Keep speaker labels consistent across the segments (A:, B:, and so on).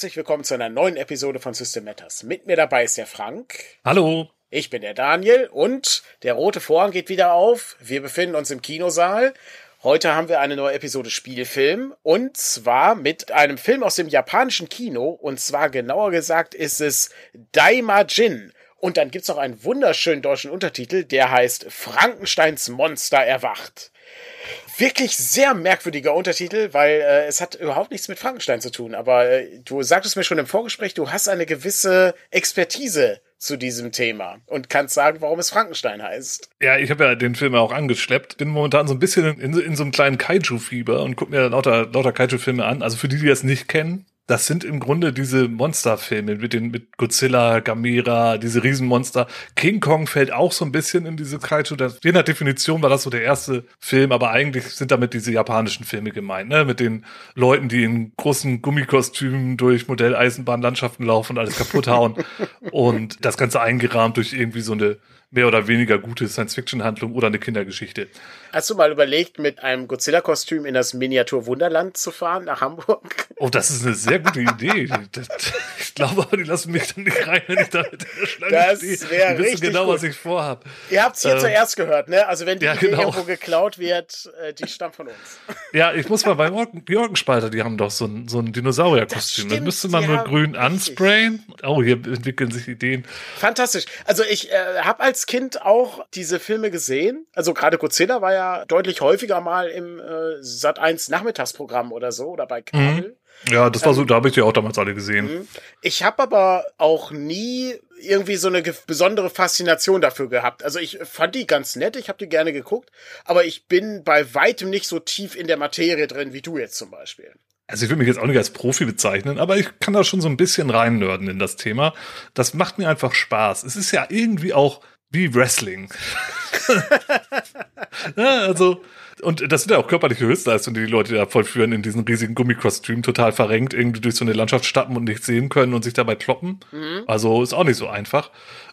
A: Herzlich willkommen zu einer neuen Episode von System Matters. Mit mir dabei ist der Frank.
B: Hallo.
A: Ich bin der Daniel und der rote Vorhang geht wieder auf. Wir befinden uns im Kinosaal. Heute haben wir eine neue Episode Spielfilm und zwar mit einem Film aus dem japanischen Kino und zwar genauer gesagt ist es Daimajin. Und dann gibt's noch einen wunderschönen deutschen Untertitel, der heißt Frankensteins Monster erwacht wirklich sehr merkwürdiger Untertitel, weil äh, es hat überhaupt nichts mit Frankenstein zu tun. Aber äh, du sagtest mir schon im Vorgespräch, du hast eine gewisse Expertise zu diesem Thema und kannst sagen, warum es Frankenstein heißt.
B: Ja, ich habe ja den Film auch angeschleppt. Bin momentan so ein bisschen in, in so einem kleinen Kaiju-Fieber und guck mir lauter, lauter Kaiju-Filme an. Also für die, die das nicht kennen, das sind im Grunde diese Monsterfilme mit den mit Godzilla, Gamera, diese Riesenmonster. King Kong fällt auch so ein bisschen in diese Kaiju. Je nach Definition war das so der erste Film, aber eigentlich sind damit diese japanischen Filme gemeint, ne? Mit den Leuten, die in großen Gummikostümen durch Modelleisenbahnlandschaften laufen und alles kaputt hauen und das Ganze eingerahmt durch irgendwie so eine mehr oder weniger gute Science-Fiction-Handlung oder eine Kindergeschichte.
A: Hast du mal überlegt, mit einem Godzilla-Kostüm in das Miniatur Wunderland zu fahren nach Hamburg?
B: Oh, das ist eine sehr gute Idee. ich glaube aber, die lassen mich dann nicht rein, wenn ich da mit der Schlange
A: das stehe. Wäre die wissen
B: genau,
A: gut.
B: was ich vorhab.
A: Ihr habt es hier ähm, zuerst gehört, ne? Also wenn die
B: ja, genau.
A: irgendwo geklaut wird, äh, die stammt von uns.
B: Ja, ich muss mal bei Jorgenspalter, die haben doch so ein, so ein Dinosaurier-Kostüm. Dann müsste man nur grün ansprayen. Oh, hier entwickeln sich Ideen.
A: Fantastisch. Also ich äh, habe als Kind auch diese Filme gesehen. Also gerade Godzilla war ja deutlich häufiger mal im äh, Sat 1 Nachmittagsprogramm oder so oder bei Kabel.
B: Mhm. Ja, das war so, ähm, da habe ich die auch damals alle gesehen.
A: Mhm. Ich habe aber auch nie irgendwie so eine besondere Faszination dafür gehabt. Also ich fand die ganz nett, ich habe die gerne geguckt, aber ich bin bei weitem nicht so tief in der Materie drin wie du jetzt zum Beispiel.
B: Also ich würde mich jetzt auch nicht als Profi bezeichnen, aber ich kann da schon so ein bisschen reinnörden in das Thema. Das macht mir einfach Spaß. Es ist ja irgendwie auch wie Wrestling. ja, also, und das sind ja auch körperliche Höchstleistungen, die die Leute da vollführen in diesen riesigen Gummikostümen, total verrenkt, irgendwie durch so eine Landschaft stappen und nichts sehen können und sich dabei kloppen. Mhm. Also ist auch nicht so einfach.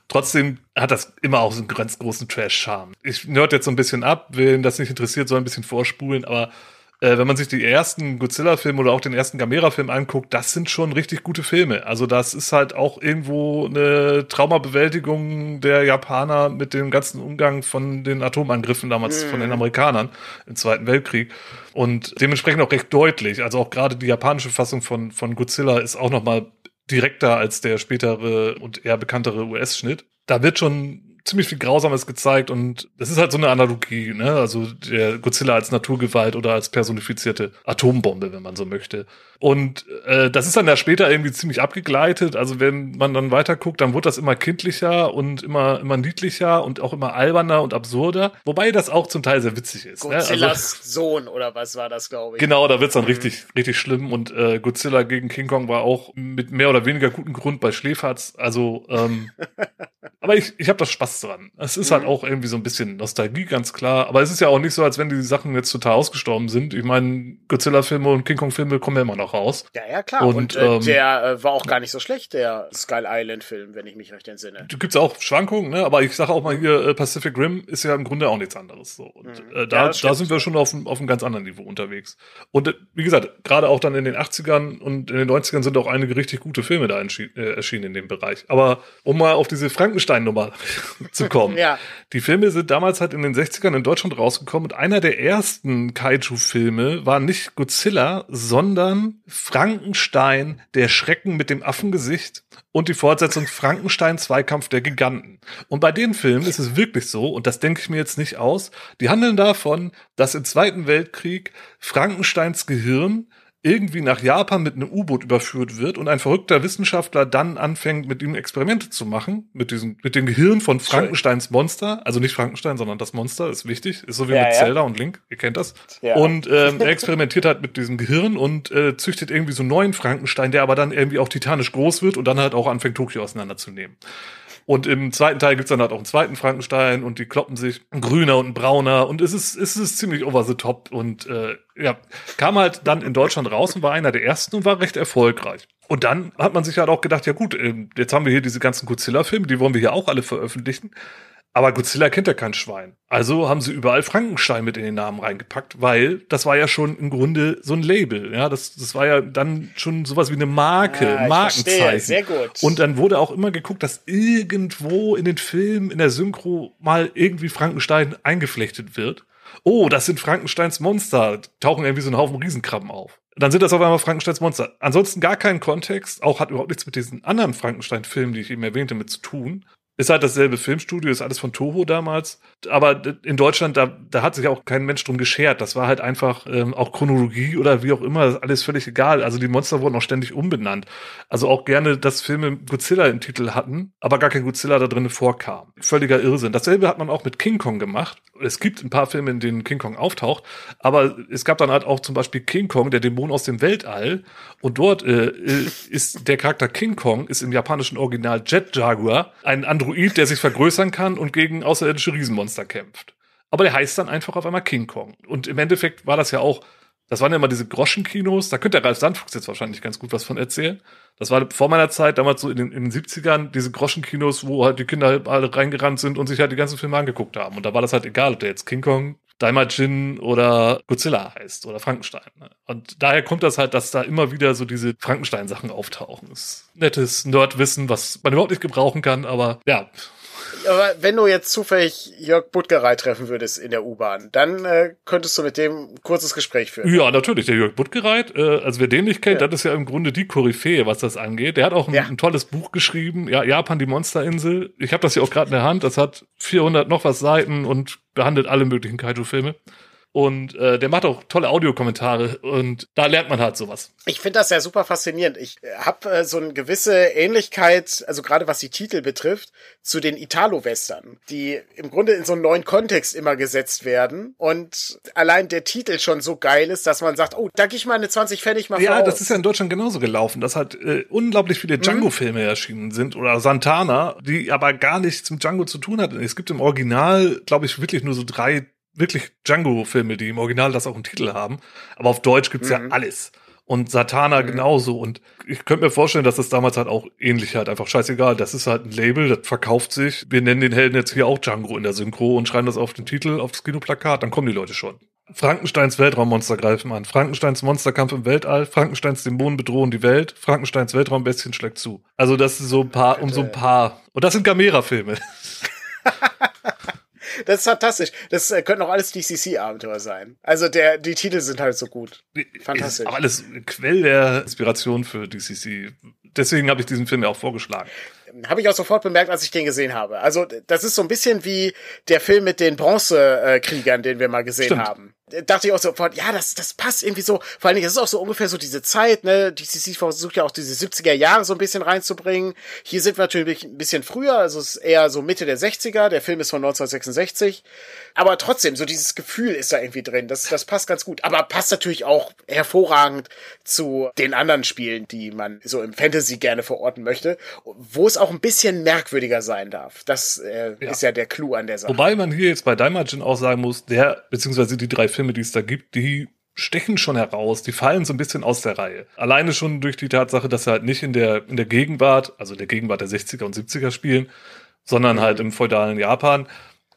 B: Trotzdem hat das immer auch so einen ganz großen Trash-Charme. Ich nerd jetzt so ein bisschen ab, wen das nicht interessiert, soll ein bisschen vorspulen, aber äh, wenn man sich die ersten Godzilla-Filme oder auch den ersten Gamera-Film anguckt, das sind schon richtig gute Filme. Also das ist halt auch irgendwo eine Traumabewältigung der Japaner mit dem ganzen Umgang von den Atomangriffen damals mhm. von den Amerikanern im Zweiten Weltkrieg. Und dementsprechend auch recht deutlich. Also auch gerade die japanische Fassung von, von Godzilla ist auch noch mal direkter als der spätere und eher bekanntere US-Schnitt. Da wird schon ziemlich viel Grausames gezeigt und das ist halt so eine Analogie, ne? Also der Godzilla als Naturgewalt oder als personifizierte Atombombe, wenn man so möchte. Und äh, das ist dann ja später irgendwie ziemlich abgegleitet. Also wenn man dann weiter guckt, dann wird das immer kindlicher und immer immer niedlicher und auch immer alberner und absurder. Wobei das auch zum Teil sehr witzig ist.
A: Godzillas ne? also, Sohn oder was war das, glaube ich.
B: Genau, da wird's dann mhm. richtig richtig schlimm. Und äh, Godzilla gegen King Kong war auch mit mehr oder weniger gutem Grund bei Schläferz. Also ähm, aber ich, ich habe das Spaß dran. Es ist halt mhm. halt auch irgendwie so ein bisschen Nostalgie, ganz klar. Aber es ist ja auch nicht so, als wenn die Sachen jetzt total ausgestorben sind. Ich meine, Godzilla-Filme und King Kong-Filme kommen ja immer noch raus.
A: Ja, ja, klar. Und, und äh, ähm, der äh, war auch gar nicht so schlecht, der Skull Island-Film, wenn ich mich recht entsinne.
B: Du gibt's auch Schwankungen, ne? Aber ich sage auch mal hier, äh, Pacific Rim ist ja im Grunde auch nichts anderes. So. Und mhm. äh, da, ja, da sind wir schon auf, auf einem ganz anderen Niveau unterwegs. Und äh, wie gesagt, gerade auch dann in den 80ern und in den 90ern sind auch einige richtig gute Filme da äh, erschienen in dem Bereich. Aber um mal auf diese Frankenstein-Nummer zu kommen.
A: ja.
B: Die Filme sind damals halt in den 60ern in Deutschland rausgekommen und einer der ersten Kaiju-Filme war nicht Godzilla, sondern Frankenstein, der Schrecken mit dem Affengesicht und die Fortsetzung Frankenstein Zweikampf der Giganten. Und bei den Filmen ist es wirklich so, und das denke ich mir jetzt nicht aus, die handeln davon, dass im Zweiten Weltkrieg Frankensteins Gehirn irgendwie nach Japan mit einem U-Boot überführt wird und ein verrückter Wissenschaftler dann anfängt, mit ihm Experimente zu machen, mit diesem, mit dem Gehirn von Frankensteins Monster, also nicht Frankenstein, sondern das Monster, ist wichtig, ist so wie ja, mit ja. Zelda und Link, ihr kennt das. Ja. Und ähm, er experimentiert halt mit diesem Gehirn und äh, züchtet irgendwie so einen neuen Frankenstein, der aber dann irgendwie auch titanisch groß wird und dann halt auch anfängt, Tokio auseinanderzunehmen. Und im zweiten Teil gibt's dann halt auch einen zweiten Frankenstein und die kloppen sich ein grüner und ein brauner und es ist, es ist ziemlich over the top und äh, ja, kam halt dann in Deutschland raus und war einer der ersten und war recht erfolgreich. Und dann hat man sich halt auch gedacht, ja gut, ähm, jetzt haben wir hier diese ganzen Godzilla-Filme, die wollen wir hier auch alle veröffentlichen. Aber Godzilla kennt ja kein Schwein. Also haben sie überall Frankenstein mit in den Namen reingepackt, weil das war ja schon im Grunde so ein Label. Ja, das, das war ja dann schon sowas wie eine Marke, ah, Markenzeichen.
A: Sehr gut.
B: Und dann wurde auch immer geguckt, dass irgendwo in den Filmen, in der Synchro mal irgendwie Frankenstein eingeflechtet wird. Oh, das sind Frankensteins Monster. Tauchen irgendwie so ein Haufen Riesenkrabben auf. Dann sind das auf einmal Frankensteins Monster. Ansonsten gar keinen Kontext, auch hat überhaupt nichts mit diesen anderen Frankenstein-Filmen, die ich eben erwähnte, mit zu tun. Ist halt dasselbe Filmstudio, ist alles von Toho damals. Aber in Deutschland, da, da hat sich auch kein Mensch drum geschert. Das war halt einfach ähm, auch Chronologie oder wie auch immer, alles völlig egal. Also die Monster wurden auch ständig umbenannt. Also auch gerne, dass Filme Godzilla im Titel hatten, aber gar kein Godzilla da drin vorkam. Völliger Irrsinn. Dasselbe hat man auch mit King Kong gemacht. Es gibt ein paar Filme, in denen King Kong auftaucht, aber es gab dann halt auch zum Beispiel King Kong, der Dämon aus dem Weltall. Und dort äh, äh ist der Charakter King Kong, ist im japanischen Original Jet Jaguar, ein anderer Android, der sich vergrößern kann und gegen außerirdische Riesenmonster kämpft. Aber der heißt dann einfach auf einmal King Kong. Und im Endeffekt war das ja auch, das waren ja immer diese Groschenkinos, da könnte der Ralf Sandfuchs jetzt wahrscheinlich ganz gut was von erzählen. Das war vor meiner Zeit, damals so in den, in den 70ern, diese Groschenkinos, wo halt die Kinder alle reingerannt sind und sich halt die ganzen Filme angeguckt haben. Und da war das halt egal, ob der jetzt King Kong, Daimajin oder Godzilla heißt oder Frankenstein. Ne? Und daher kommt das halt, dass da immer wieder so diese Frankenstein-Sachen auftauchen. Das ist nettes Nerdwissen, was man überhaupt nicht gebrauchen kann, aber ja,
A: aber wenn du jetzt zufällig Jörg Buttgerei treffen würdest in der U-Bahn, dann äh, könntest du mit dem ein kurzes Gespräch führen.
B: Ja, natürlich. Der Jörg Buttgerei, äh, also wer den nicht kennt, ja. das ist ja im Grunde die Koryphäe, was das angeht. Der hat auch ein, ja. ein tolles Buch geschrieben, ja, Japan, die Monsterinsel. Ich habe das hier auch gerade in der Hand. Das hat 400 noch was Seiten und behandelt alle möglichen Kaiju-Filme. Und äh, der macht auch tolle Audiokommentare und da lernt man halt sowas.
A: Ich finde das ja super faszinierend. Ich äh, habe äh, so eine gewisse Ähnlichkeit, also gerade was die Titel betrifft, zu den Italo-Western, die im Grunde in so einen neuen Kontext immer gesetzt werden und allein der Titel schon so geil ist, dass man sagt, oh, da gehe ich mal eine 20 Pfennig mal
B: Ja, das ist ja in Deutschland genauso gelaufen, dass halt äh, unglaublich viele mhm. Django-Filme mhm. erschienen sind oder Santana, die aber gar nichts mit Django zu tun hatten. Es gibt im Original, glaube ich, wirklich nur so drei wirklich Django-Filme, die im Original das auch einen Titel haben. Aber auf Deutsch gibt's mhm. ja alles. Und Satana mhm. genauso. Und ich könnte mir vorstellen, dass das damals halt auch ähnlich halt einfach scheißegal. Das ist halt ein Label, das verkauft sich. Wir nennen den Helden jetzt hier auch Django in der Synchro und schreiben das auf den Titel, auf das Kinoplakat, dann kommen die Leute schon. Frankensteins Weltraummonster greifen an. Frankensteins Monsterkampf im Weltall. Frankensteins Dämonen bedrohen die Welt. Frankensteins Weltraumbestien schlägt zu. Also das ist so ein paar, um so ein paar. Und das sind Gamera-Filme.
A: Das ist fantastisch. Das äh, könnten auch alles DCC-Abenteuer sein. Also der, die Titel sind halt so gut. Fantastisch. Ist
B: auch alles Quell der Inspiration für DCC. Deswegen habe ich diesen Film ja auch vorgeschlagen.
A: Habe ich auch sofort bemerkt, als ich den gesehen habe. Also das ist so ein bisschen wie der Film mit den Bronzekriegern, den wir mal gesehen Stimmt. haben dachte ich auch sofort, ja, das, das passt irgendwie so. Vor allen Dingen, es ist auch so ungefähr so diese Zeit, ne? DCC versucht ja auch diese 70er Jahre so ein bisschen reinzubringen. Hier sind wir natürlich ein bisschen früher, also es ist eher so Mitte der 60er. Der Film ist von 1966. Aber trotzdem, so dieses Gefühl ist da irgendwie drin. Das, das passt ganz gut. Aber passt natürlich auch hervorragend zu den anderen Spielen, die man so im Fantasy gerne verorten möchte, wo es auch ein bisschen merkwürdiger sein darf. Das äh, ja. ist ja der Clou an der Sache.
B: Wobei man hier jetzt bei Daimajin auch sagen muss, der, beziehungsweise die drei Filme, die es da gibt, die stechen schon heraus, die fallen so ein bisschen aus der Reihe. Alleine schon durch die Tatsache, dass sie halt nicht in der, in der Gegenwart, also der Gegenwart der 60er und 70er spielen, sondern halt im feudalen Japan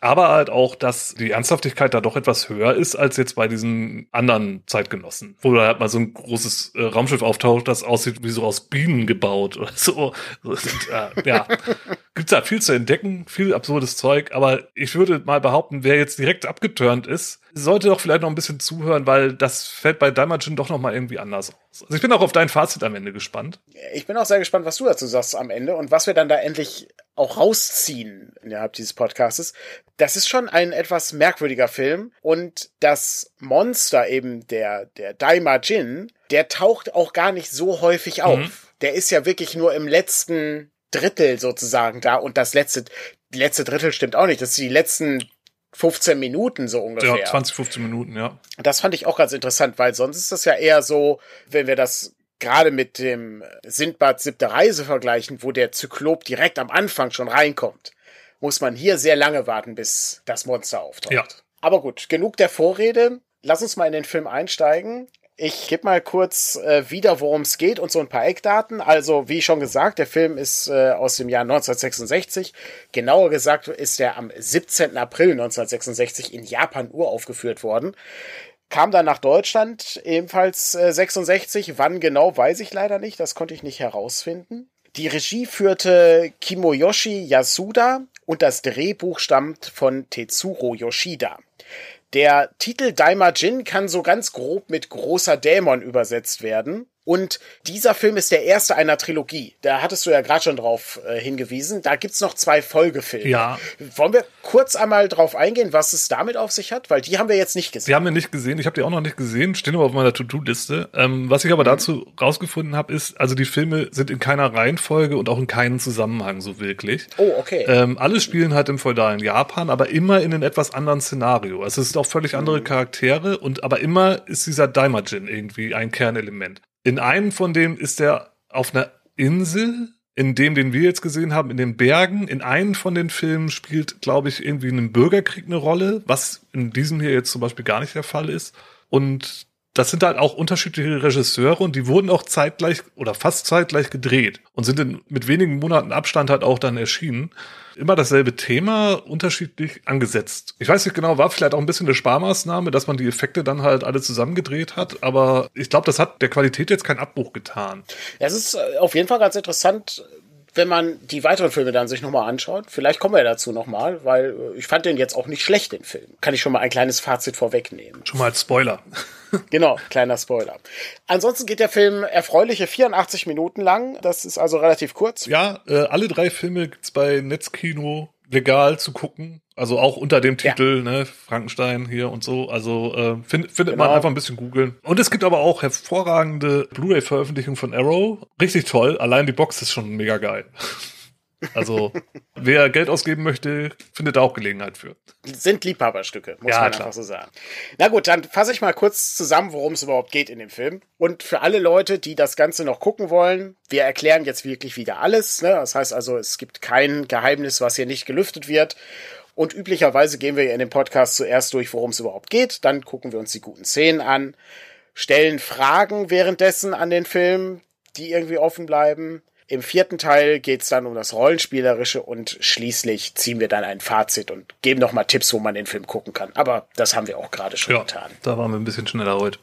B: aber halt auch, dass die Ernsthaftigkeit da doch etwas höher ist als jetzt bei diesen anderen Zeitgenossen, wo da halt mal so ein großes äh, Raumschiff auftaucht, das aussieht wie so aus Bienen gebaut oder so. Und, äh, ja, gibt's da viel zu entdecken, viel absurdes Zeug, aber ich würde mal behaupten, wer jetzt direkt abgeturnt ist, sollte doch vielleicht noch ein bisschen zuhören, weil das fällt bei Daimajin doch noch mal irgendwie anders aus. Also ich bin auch auf dein Fazit am Ende gespannt.
A: Ich bin auch sehr gespannt, was du dazu sagst am Ende und was wir dann da endlich auch rausziehen innerhalb dieses Podcastes. Das ist schon ein etwas merkwürdiger Film und das Monster eben der, der Daimajin, der taucht auch gar nicht so häufig auf. Mhm. Der ist ja wirklich nur im letzten Drittel sozusagen da und das letzte, letzte Drittel stimmt auch nicht. Das sind die letzten 15 Minuten so ungefähr.
B: Ja, 20, 15 Minuten, ja.
A: Das fand ich auch ganz interessant, weil sonst ist das ja eher so, wenn wir das gerade mit dem Sindbad siebte Reise vergleichen, wo der Zyklop direkt am Anfang schon reinkommt, muss man hier sehr lange warten, bis das Monster auftaucht. Ja. Aber gut, genug der Vorrede. Lass uns mal in den Film einsteigen. Ich gebe mal kurz äh, wieder, worum es geht und so ein paar Eckdaten. Also, wie schon gesagt, der Film ist äh, aus dem Jahr 1966. Genauer gesagt ist er am 17. April 1966 in Japan uraufgeführt worden. Kam dann nach Deutschland, ebenfalls äh, 66. Wann genau, weiß ich leider nicht. Das konnte ich nicht herausfinden. Die Regie führte Kimoyoshi Yasuda und das Drehbuch stammt von Tetsuro Yoshida. Der Titel Daimajin kann so ganz grob mit großer Dämon übersetzt werden. Und dieser Film ist der erste einer Trilogie. Da hattest du ja gerade schon drauf äh, hingewiesen. Da gibt's noch zwei Folgefilme.
B: Ja.
A: Wollen wir kurz einmal drauf eingehen, was es damit auf sich hat? Weil die haben wir jetzt nicht gesehen.
B: Die haben wir nicht gesehen. Ich habe die auch noch nicht gesehen. Stehen aber auf meiner To-Do-Liste. Ähm, was ich aber mhm. dazu rausgefunden habe, ist, also die Filme sind in keiner Reihenfolge und auch in keinem Zusammenhang so wirklich.
A: Oh, okay.
B: Ähm, alle spielen halt im feudalen Japan, aber immer in einem etwas anderen Szenario. Also es sind auch völlig andere mhm. Charaktere und aber immer ist dieser Daimajin irgendwie ein Kernelement. In einem von denen ist er auf einer Insel, in dem, den wir jetzt gesehen haben, in den Bergen. In einem von den Filmen spielt, glaube ich, irgendwie ein Bürgerkrieg eine Rolle, was in diesem hier jetzt zum Beispiel gar nicht der Fall ist. Und das sind halt auch unterschiedliche Regisseure und die wurden auch zeitgleich oder fast zeitgleich gedreht und sind in, mit wenigen Monaten Abstand halt auch dann erschienen immer dasselbe Thema, unterschiedlich angesetzt. Ich weiß nicht genau, war vielleicht auch ein bisschen eine Sparmaßnahme, dass man die Effekte dann halt alle zusammengedreht hat, aber ich glaube, das hat der Qualität jetzt keinen Abbruch getan.
A: Ja, es ist äh, auf jeden Fall ganz interessant, wenn man die weiteren Filme dann sich nochmal anschaut, vielleicht kommen wir dazu nochmal, weil äh, ich fand den jetzt auch nicht schlecht, den Film. Kann ich schon mal ein kleines Fazit vorwegnehmen.
B: Schon mal als Spoiler.
A: genau, kleiner Spoiler. Ansonsten geht der Film erfreuliche 84 Minuten lang. Das ist also relativ kurz.
B: Ja, äh, alle drei Filme gibt's bei Netzkino legal zu gucken. Also auch unter dem Titel, ja. ne, Frankenstein hier und so. Also äh, find, findet genau. man einfach ein bisschen googeln. Und es gibt aber auch hervorragende Blu-ray-Veröffentlichungen von Arrow. Richtig toll. Allein die Box ist schon mega geil. Also, wer Geld ausgeben möchte, findet da auch Gelegenheit für.
A: Sind Liebhaberstücke, muss
B: ja,
A: man
B: klar.
A: einfach so sagen. Na gut, dann fasse ich mal kurz zusammen, worum es überhaupt geht in dem Film. Und für alle Leute, die das Ganze noch gucken wollen, wir erklären jetzt wirklich wieder alles. Ne? Das heißt also, es gibt kein Geheimnis, was hier nicht gelüftet wird. Und üblicherweise gehen wir in dem Podcast zuerst durch, worum es überhaupt geht. Dann gucken wir uns die guten Szenen an, stellen Fragen währenddessen an den Film, die irgendwie offen bleiben im vierten Teil geht's dann um das Rollenspielerische und schließlich ziehen wir dann ein Fazit und geben nochmal Tipps, wo man den Film gucken kann. Aber das haben wir auch gerade schon ja, getan.
B: Da waren wir ein bisschen schneller heute.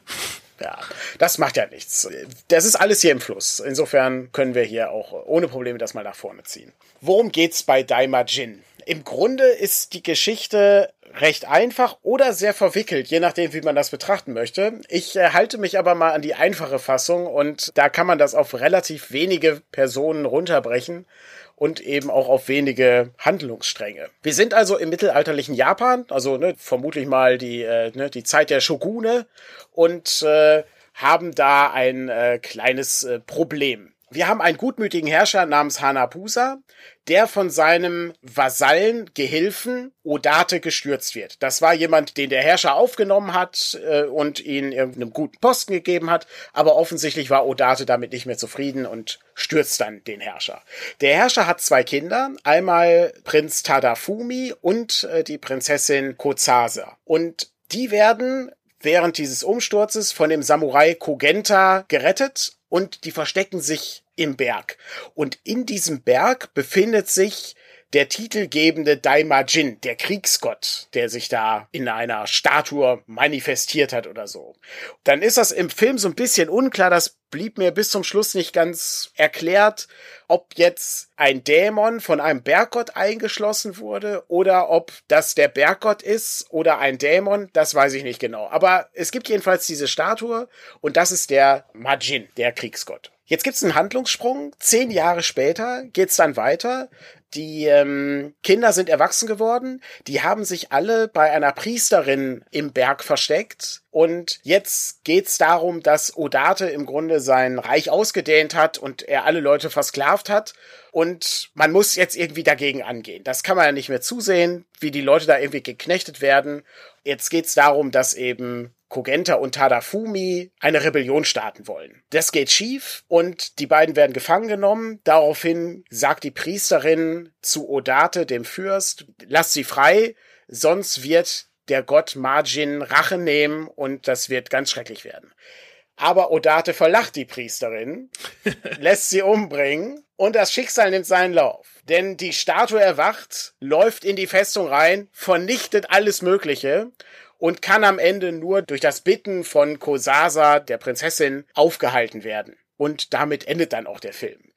A: Ja, das macht ja nichts. Das ist alles hier im Fluss. Insofern können wir hier auch ohne Probleme das mal nach vorne ziehen. Worum geht's bei Daima Jin? Im Grunde ist die Geschichte recht einfach oder sehr verwickelt, je nachdem, wie man das betrachten möchte. Ich äh, halte mich aber mal an die einfache Fassung und da kann man das auf relativ wenige Personen runterbrechen und eben auch auf wenige Handlungsstränge. Wir sind also im mittelalterlichen Japan, also ne, vermutlich mal die, äh, ne, die Zeit der Shogune und äh, haben da ein äh, kleines äh, Problem. Wir haben einen gutmütigen Herrscher namens Hanapusa, der von seinem Vasallen, Gehilfen Odate gestürzt wird. Das war jemand, den der Herrscher aufgenommen hat äh, und ihn irgendeinem guten Posten gegeben hat, aber offensichtlich war Odate damit nicht mehr zufrieden und stürzt dann den Herrscher. Der Herrscher hat zwei Kinder, einmal Prinz Tadafumi und äh, die Prinzessin Kozasa. Und die werden während dieses Umsturzes von dem Samurai Kogenta gerettet und die verstecken sich im Berg. Und in diesem Berg befindet sich der titelgebende Daimajin, der Kriegsgott, der sich da in einer Statue manifestiert hat oder so. Dann ist das im Film so ein bisschen unklar, das blieb mir bis zum Schluss nicht ganz erklärt, ob jetzt ein Dämon von einem Berggott eingeschlossen wurde oder ob das der Berggott ist oder ein Dämon, das weiß ich nicht genau. Aber es gibt jedenfalls diese Statue und das ist der Majin, der Kriegsgott. Jetzt gibt's einen Handlungssprung. Zehn Jahre später geht's dann weiter. Die ähm, Kinder sind erwachsen geworden. Die haben sich alle bei einer Priesterin im Berg versteckt. Und jetzt geht's darum, dass Odate im Grunde sein Reich ausgedehnt hat und er alle Leute versklavt hat. Und man muss jetzt irgendwie dagegen angehen. Das kann man ja nicht mehr zusehen, wie die Leute da irgendwie geknechtet werden. Jetzt geht's darum, dass eben Kogenta und Tadafumi eine Rebellion starten wollen. Das geht schief und die beiden werden gefangen genommen. Daraufhin sagt die Priesterin zu Odate, dem Fürst, lasst sie frei, sonst wird der Gott Margin Rache nehmen und das wird ganz schrecklich werden. Aber Odate verlacht die Priesterin, lässt sie umbringen und das Schicksal nimmt seinen Lauf. Denn die Statue erwacht, läuft in die Festung rein, vernichtet alles Mögliche und kann am Ende nur durch das Bitten von Kosasa, der Prinzessin, aufgehalten werden. Und damit endet dann auch der Film.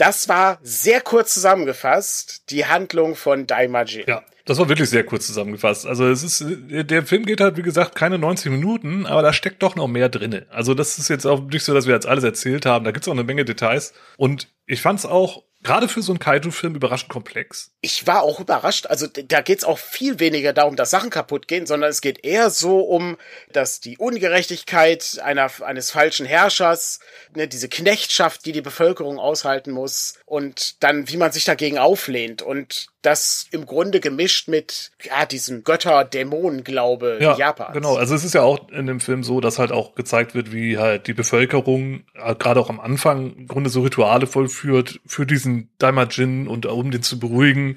A: Das war sehr kurz zusammengefasst, die Handlung von Daimajin.
B: Ja, das war wirklich sehr kurz zusammengefasst. Also es ist, der Film geht halt, wie gesagt, keine 90 Minuten, aber da steckt doch noch mehr drinne. Also das ist jetzt auch nicht so, dass wir jetzt alles erzählt haben. Da gibt's auch eine Menge Details. Und ich fand's auch gerade für so einen Kaiju-Film überraschend komplex.
A: Ich war auch überrascht. Also da geht's auch viel weniger darum, dass Sachen kaputt gehen, sondern es geht eher so um, dass die Ungerechtigkeit einer, eines falschen Herrschers, ne, diese Knechtschaft, die die Bevölkerung aushalten muss und dann, wie man sich dagegen auflehnt und das im Grunde gemischt mit ja diesem Götter-Dämonen-Glaube
B: ja,
A: Japans.
B: Genau, also es ist ja auch in dem Film so, dass halt auch gezeigt wird, wie halt die Bevölkerung äh, gerade auch am Anfang im Grunde so Rituale vollführt für diesen Daimajin und um den zu beruhigen.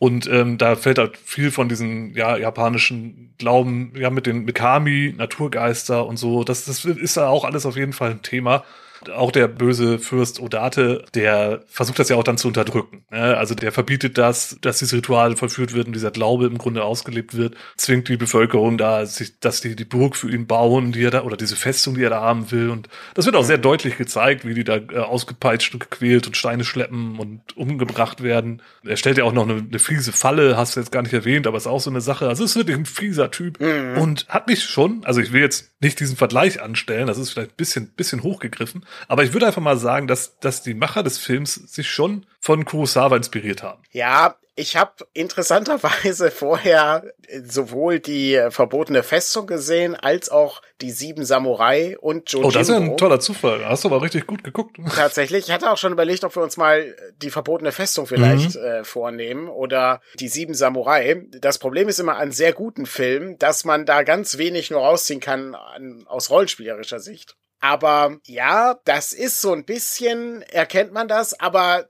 B: Und ähm, da fällt halt viel von diesen ja, japanischen Glauben, ja, mit den Mikami, Naturgeister und so. Das, das ist ja auch alles auf jeden Fall ein Thema auch der böse Fürst Odate, der versucht das ja auch dann zu unterdrücken. Ne? Also der verbietet das, dass dieses Ritual vollführt wird und dieser Glaube im Grunde ausgelebt wird, zwingt die Bevölkerung da, sich, dass die die Burg für ihn bauen, die er da, oder diese Festung, die er da haben will. Und das wird auch sehr deutlich gezeigt, wie die da äh, ausgepeitscht und gequält und Steine schleppen und umgebracht werden. Er stellt ja auch noch eine, eine fiese Falle, hast du jetzt gar nicht erwähnt, aber ist auch so eine Sache. Also es ist wirklich ein fieser Typ mhm. und hat mich schon, also ich will jetzt nicht diesen Vergleich anstellen, das ist vielleicht ein bisschen, bisschen hochgegriffen, aber ich würde einfach mal sagen, dass, dass die Macher des Films sich schon von Kurosawa inspiriert haben.
A: Ja, ich habe interessanterweise vorher sowohl die verbotene Festung gesehen, als auch die sieben Samurai und
B: Joe. Oh, das ist ja ein toller Zufall. Hast du aber richtig gut geguckt.
A: Tatsächlich. Ich hatte auch schon überlegt, ob wir uns mal die verbotene Festung vielleicht mhm. äh, vornehmen oder die sieben Samurai. Das Problem ist immer an sehr guten Filmen, dass man da ganz wenig nur rausziehen kann an, aus rollenspielerischer Sicht. Aber ja, das ist so ein bisschen, erkennt man das, aber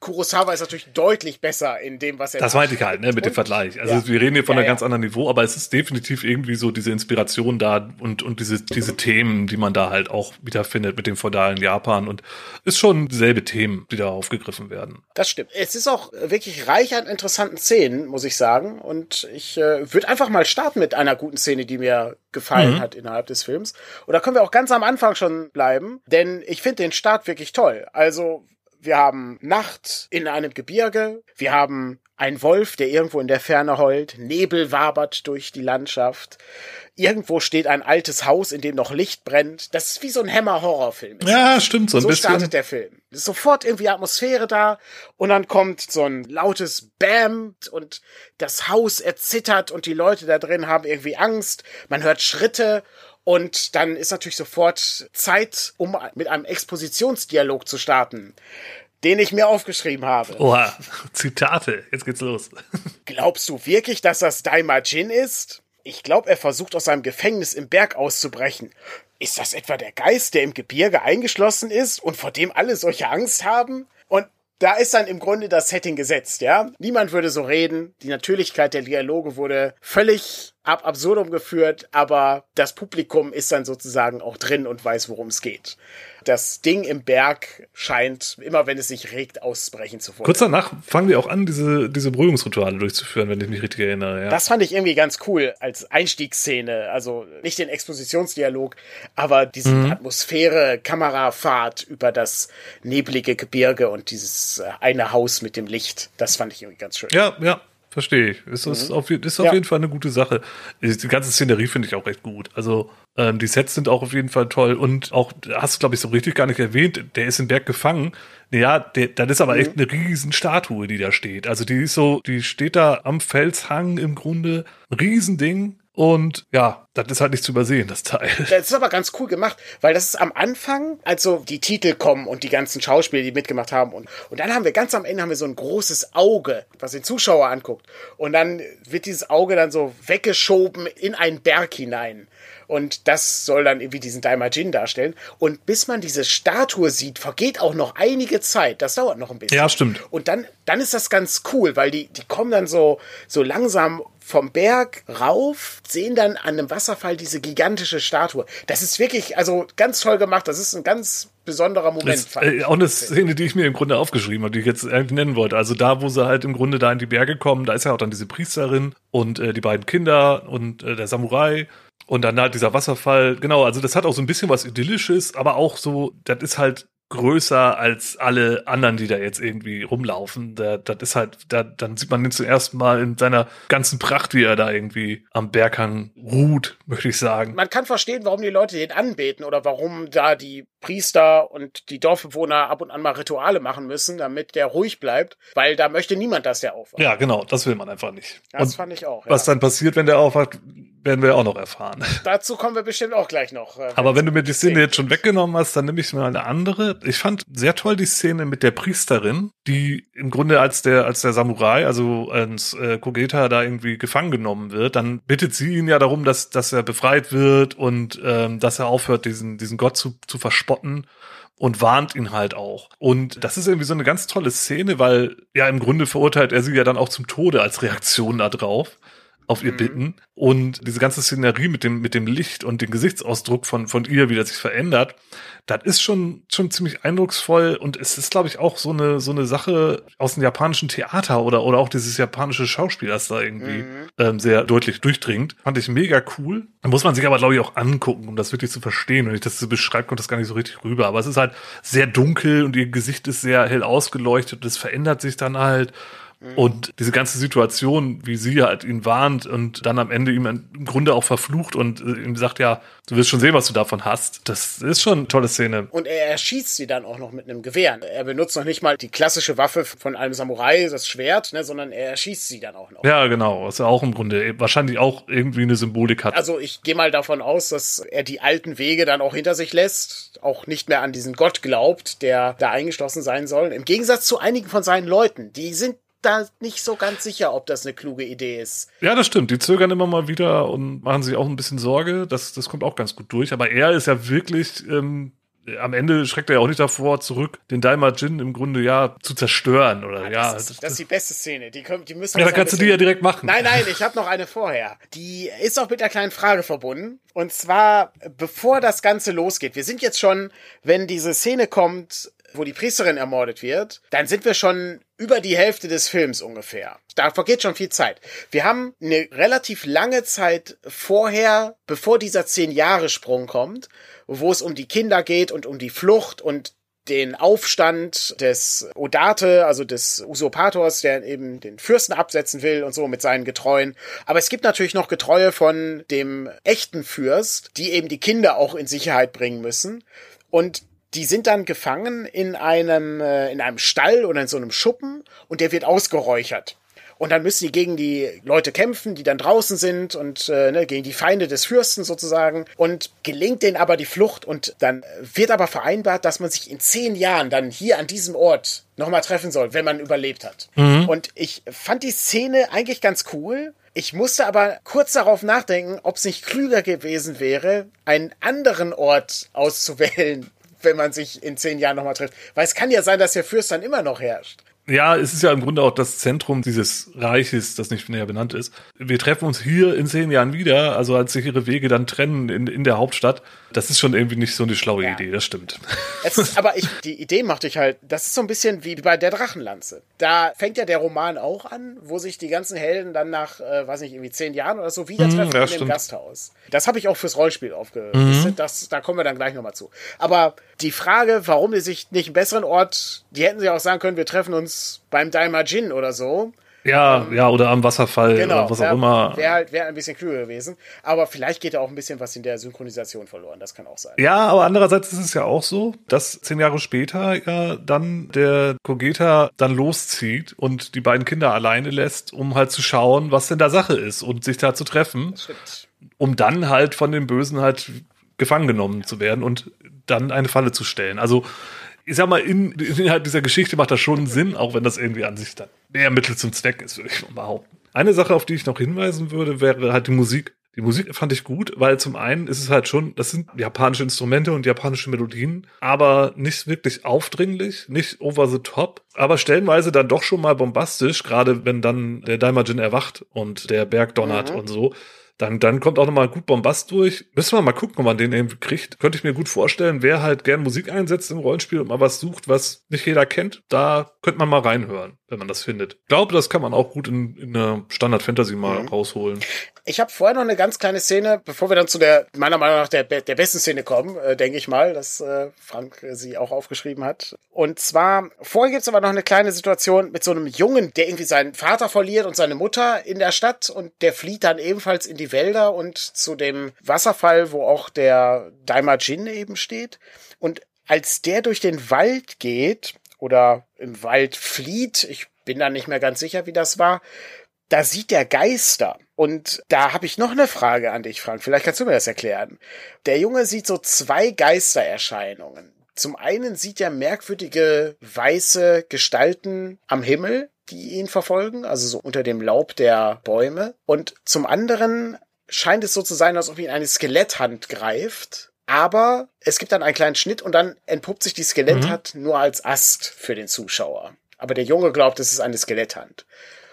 A: Kurosawa ist natürlich deutlich besser in dem, was er
B: Das meinte ich halt, ne, mit dem Vergleich. Also ja. wir reden hier von ja, einem ja. ganz anderen Niveau, aber es ist definitiv irgendwie so diese Inspiration da und, und diese, diese Themen, die man da halt auch wiederfindet mit dem feudalen Japan und ist schon dieselbe Themen, die da aufgegriffen werden.
A: Das stimmt. Es ist auch wirklich reich an interessanten Szenen, muss ich sagen. Und ich äh, würde einfach mal starten mit einer guten Szene, die mir gefallen mhm. hat innerhalb des Films. Und da können wir auch ganz am Anfang schon bleiben, denn ich finde den Start wirklich toll. Also wir haben Nacht in einem Gebirge, wir haben einen Wolf, der irgendwo in der Ferne heult, Nebel wabert durch die Landschaft, irgendwo steht ein altes Haus, in dem noch Licht brennt. Das ist wie so ein Hammer-Horrorfilm.
B: Ja, stimmt, so ein
A: so
B: bisschen.
A: So startet der Film. Ist sofort irgendwie Atmosphäre da und dann kommt so ein lautes Bam und das Haus erzittert und die Leute da drin haben irgendwie Angst. Man hört Schritte und dann ist natürlich sofort Zeit, um mit einem Expositionsdialog zu starten, den ich mir aufgeschrieben habe.
B: Oha, Zitate, jetzt geht's los.
A: Glaubst du wirklich, dass das Daimajin ist? Ich glaube, er versucht aus seinem Gefängnis im Berg auszubrechen. Ist das etwa der Geist, der im Gebirge eingeschlossen ist und vor dem alle solche Angst haben? Und da ist dann im Grunde das Setting gesetzt, ja? Niemand würde so reden. Die Natürlichkeit der Dialoge wurde völlig ab absurdum geführt, aber das Publikum ist dann sozusagen auch drin und weiß, worum es geht. Das Ding im Berg scheint, immer wenn es sich regt, auszubrechen zu wollen.
B: Kurz danach fangen wir auch an, diese, diese Beruhigungsrituale durchzuführen, wenn ich mich richtig erinnere. Ja.
A: Das fand ich irgendwie ganz cool als Einstiegsszene. Also nicht den Expositionsdialog, aber diese mhm. Atmosphäre, Kamerafahrt über das neblige Gebirge und dieses äh, eine Haus mit dem Licht. Das fand ich irgendwie ganz schön.
B: Ja, ja. Verstehe ich. Ist, mhm. auf, ist auf ja. jeden Fall eine gute Sache. Die ganze Szenerie finde ich auch recht gut. Also ähm, die Sets sind auch auf jeden Fall toll. Und auch, hast du, glaube ich, so richtig gar nicht erwähnt, der ist im Berg gefangen. Naja, der, das ist aber mhm. echt eine riesen Statue, die da steht. Also die ist so, die steht da am Felshang im Grunde. Ein Riesending. Und ja, das ist halt nicht zu übersehen, das Teil.
A: Das ist aber ganz cool gemacht, weil das ist am Anfang, also die Titel kommen und die ganzen Schauspieler, die mitgemacht haben. Und, und dann haben wir ganz am Ende haben wir so ein großes Auge, was den Zuschauer anguckt. Und dann wird dieses Auge dann so weggeschoben in einen Berg hinein. Und das soll dann irgendwie diesen Daimajin darstellen. Und bis man diese Statue sieht, vergeht auch noch einige Zeit. Das dauert noch ein bisschen.
B: Ja, stimmt.
A: Und dann, dann ist das ganz cool, weil die, die kommen dann so, so langsam vom Berg rauf, sehen dann an einem Wasser Wasserfall diese gigantische Statue. Das ist wirklich, also ganz toll gemacht. Das ist ein ganz besonderer Moment.
B: Das, äh, auch eine Szene, die ich mir im Grunde aufgeschrieben habe, die ich jetzt eigentlich nennen wollte. Also da, wo sie halt im Grunde da in die Berge kommen, da ist ja auch dann diese Priesterin und äh, die beiden Kinder und äh, der Samurai. Und dann halt dieser Wasserfall. Genau, also das hat auch so ein bisschen was Idyllisches, aber auch so, das ist halt größer als alle anderen, die da jetzt irgendwie rumlaufen. Da, das ist halt, da, dann sieht man ihn zum ersten Mal in seiner ganzen Pracht, wie er da irgendwie am Berghang ruht, möchte ich sagen.
A: Man kann verstehen, warum die Leute den anbeten oder warum da die Priester und die Dorfbewohner ab und an mal Rituale machen müssen, damit der ruhig bleibt, weil da möchte niemand, dass der aufwacht.
B: Ja, genau, das will man einfach nicht.
A: Das und fand ich auch.
B: Ja. Was dann passiert, wenn der aufwacht, werden wir auch noch erfahren.
A: Dazu kommen wir bestimmt auch gleich noch.
B: Äh, Aber wenn du mir die Szene jetzt schon weggenommen hast, dann nehme ich mal eine andere. Ich fand sehr toll die Szene mit der Priesterin, die im Grunde als der als der Samurai, also als äh, Kogeta da irgendwie gefangen genommen wird, dann bittet sie ihn ja darum, dass dass er befreit wird und ähm, dass er aufhört, diesen diesen Gott zu, zu verspotten und warnt ihn halt auch. Und das ist irgendwie so eine ganz tolle Szene, weil ja im Grunde verurteilt er sie ja dann auch zum Tode als Reaktion da drauf auf ihr mhm. bitten. Und diese ganze Szenerie mit dem, mit dem Licht und dem Gesichtsausdruck von, von ihr, wie das sich verändert, das ist schon, schon ziemlich eindrucksvoll. Und es ist, glaube ich, auch so eine, so eine Sache aus dem japanischen Theater oder, oder auch dieses japanische Schauspiel, das da irgendwie mhm. ähm, sehr deutlich durchdringt. Fand ich mega cool. Da muss man sich aber, glaube ich, auch angucken, um das wirklich zu verstehen. Wenn ich das so beschreibe, kommt das gar nicht so richtig rüber. Aber es ist halt sehr dunkel und ihr Gesicht ist sehr hell ausgeleuchtet und es verändert sich dann halt. Mhm. Und diese ganze Situation, wie sie halt ihn warnt und dann am Ende ihm im Grunde auch verflucht und äh, ihm sagt, ja, du wirst schon sehen, was du davon hast. Das ist schon eine tolle Szene.
A: Und er erschießt sie dann auch noch mit einem Gewehr. Er benutzt noch nicht mal die klassische Waffe von einem Samurai, das Schwert, ne, sondern er erschießt sie dann auch noch.
B: Ja, genau. Was er auch im Grunde wahrscheinlich auch irgendwie eine Symbolik hat.
A: Also ich gehe mal davon aus, dass er die alten Wege dann auch hinter sich lässt, auch nicht mehr an diesen Gott glaubt, der da eingeschlossen sein soll. Im Gegensatz zu einigen von seinen Leuten, die sind da nicht so ganz sicher, ob das eine kluge Idee ist.
B: Ja, das stimmt. Die zögern immer mal wieder und machen sich auch ein bisschen Sorge. Das, das kommt auch ganz gut durch. Aber er ist ja wirklich, ähm, am Ende schreckt er ja auch nicht davor zurück, den Daima Jin im Grunde ja zu zerstören oder ja.
A: ja das, ist, das, ist die beste Szene. Die, können, die müssen.
B: Ja, dann kannst du die ja direkt machen.
A: Nein, nein, ich habe noch eine vorher. Die ist auch mit einer kleinen Frage verbunden. Und zwar, bevor das Ganze losgeht. Wir sind jetzt schon, wenn diese Szene kommt, wo die Priesterin ermordet wird, dann sind wir schon über die Hälfte des Films ungefähr. Da vergeht schon viel Zeit. Wir haben eine relativ lange Zeit vorher, bevor dieser zehn Jahre Sprung kommt, wo es um die Kinder geht und um die Flucht und den Aufstand des Odate, also des Usurpators, der eben den Fürsten absetzen will und so mit seinen Getreuen. Aber es gibt natürlich noch Getreue von dem echten Fürst, die eben die Kinder auch in Sicherheit bringen müssen. Und die sind dann gefangen in einem, äh, in einem Stall oder in so einem Schuppen und der wird ausgeräuchert. Und dann müssen die gegen die Leute kämpfen, die dann draußen sind und äh, ne, gegen die Feinde des Fürsten sozusagen. Und gelingt denen aber die Flucht und dann wird aber vereinbart, dass man sich in zehn Jahren dann hier an diesem Ort nochmal treffen soll, wenn man überlebt hat. Mhm. Und ich fand die Szene eigentlich ganz cool. Ich musste aber kurz darauf nachdenken, ob es nicht klüger gewesen wäre, einen anderen Ort auszuwählen, wenn man sich in zehn Jahren nochmal trifft. Weil es kann ja sein, dass der Fürst dann immer noch herrscht.
B: Ja, es ist ja im Grunde auch das Zentrum dieses Reiches, das nicht näher benannt ist. Wir treffen uns hier in zehn Jahren wieder, also als sich ihre Wege dann trennen in, in der Hauptstadt. Das ist schon irgendwie nicht so eine schlaue ja. Idee, das stimmt.
A: Ist, aber ich, die Idee machte ich halt, das ist so ein bisschen wie bei der Drachenlanze. Da fängt ja der Roman auch an, wo sich die ganzen Helden dann nach, äh, weiß nicht, irgendwie zehn Jahren oder so wieder mhm, treffen mm, ja, in dem stimmt. Gasthaus. Das habe ich auch fürs Rollenspiel aufgelistet, mhm. das, da kommen wir dann gleich nochmal zu. Aber die Frage, warum die sich nicht einen besseren Ort, die hätten sie auch sagen können, wir treffen uns beim Daimajin oder so.
B: Ja, ähm, ja, oder am Wasserfall genau, oder was auch immer.
A: Wäre halt wär ein bisschen klüger gewesen. Aber vielleicht geht da auch ein bisschen was in der Synchronisation verloren. Das kann auch sein.
B: Ja, aber andererseits ist es ja auch so, dass zehn Jahre später ja dann der Kogeta dann loszieht und die beiden Kinder alleine lässt, um halt zu schauen, was denn da Sache ist und sich da zu treffen. Das stimmt. Um dann halt von den Bösen halt gefangen genommen zu werden und dann eine Falle zu stellen. Also ich sag mal, in, innerhalb dieser Geschichte macht das schon Sinn, auch wenn das irgendwie an sich dann mehr Mittel zum Zweck ist, würde ich mal behaupten. Eine Sache, auf die ich noch hinweisen würde, wäre halt die Musik. Die Musik fand ich gut, weil zum einen ist es halt schon, das sind japanische Instrumente und japanische Melodien, aber nicht wirklich aufdringlich, nicht over the top, aber stellenweise dann doch schon mal bombastisch, gerade wenn dann der Daimajin erwacht und der Berg donnert mhm. und so Dann, dann kommt auch nochmal gut Bombast durch. Müssen wir mal gucken, ob man den irgendwie kriegt. Könnte ich mir gut vorstellen, wer halt gern Musik einsetzt im Rollenspiel und mal was sucht, was nicht jeder kennt, da könnte man mal reinhören, wenn man das findet. Ich glaube, das kann man auch gut in, in einer Standard-Fantasy mal mhm. rausholen.
A: Ich habe vorher noch eine ganz kleine Szene, bevor wir dann zu der, meiner Meinung nach, der, der besten Szene kommen, äh, denke ich mal, dass äh, Frank äh, sie auch aufgeschrieben hat. Und zwar, vorher gibt's aber noch eine kleine Situation mit so einem Jungen, der irgendwie seinen Vater verliert und seine Mutter in der Stadt und der flieht dann ebenfalls in die Wälder und zu dem Wasserfall, wo auch der Daimajin eben steht. Und als der durch den Wald geht oder im Wald flieht, ich bin da nicht mehr ganz sicher, wie das war, da sieht der Geister. Und da habe ich noch eine Frage an dich, Frank. Vielleicht kannst du mir das erklären. Der Junge sieht so zwei Geistererscheinungen. Zum einen sieht er merkwürdige weiße Gestalten am Himmel, die ihn verfolgen, also so unter dem Laub der Bäume. Und zum anderen scheint es so zu sein, als ob ihn eine Skeletthand greift. Aber es gibt dann einen kleinen Schnitt und dann entpuppt sich die Skeletthand mhm. nur als Ast für den Zuschauer. Aber der Junge glaubt, es ist eine Skeletthand.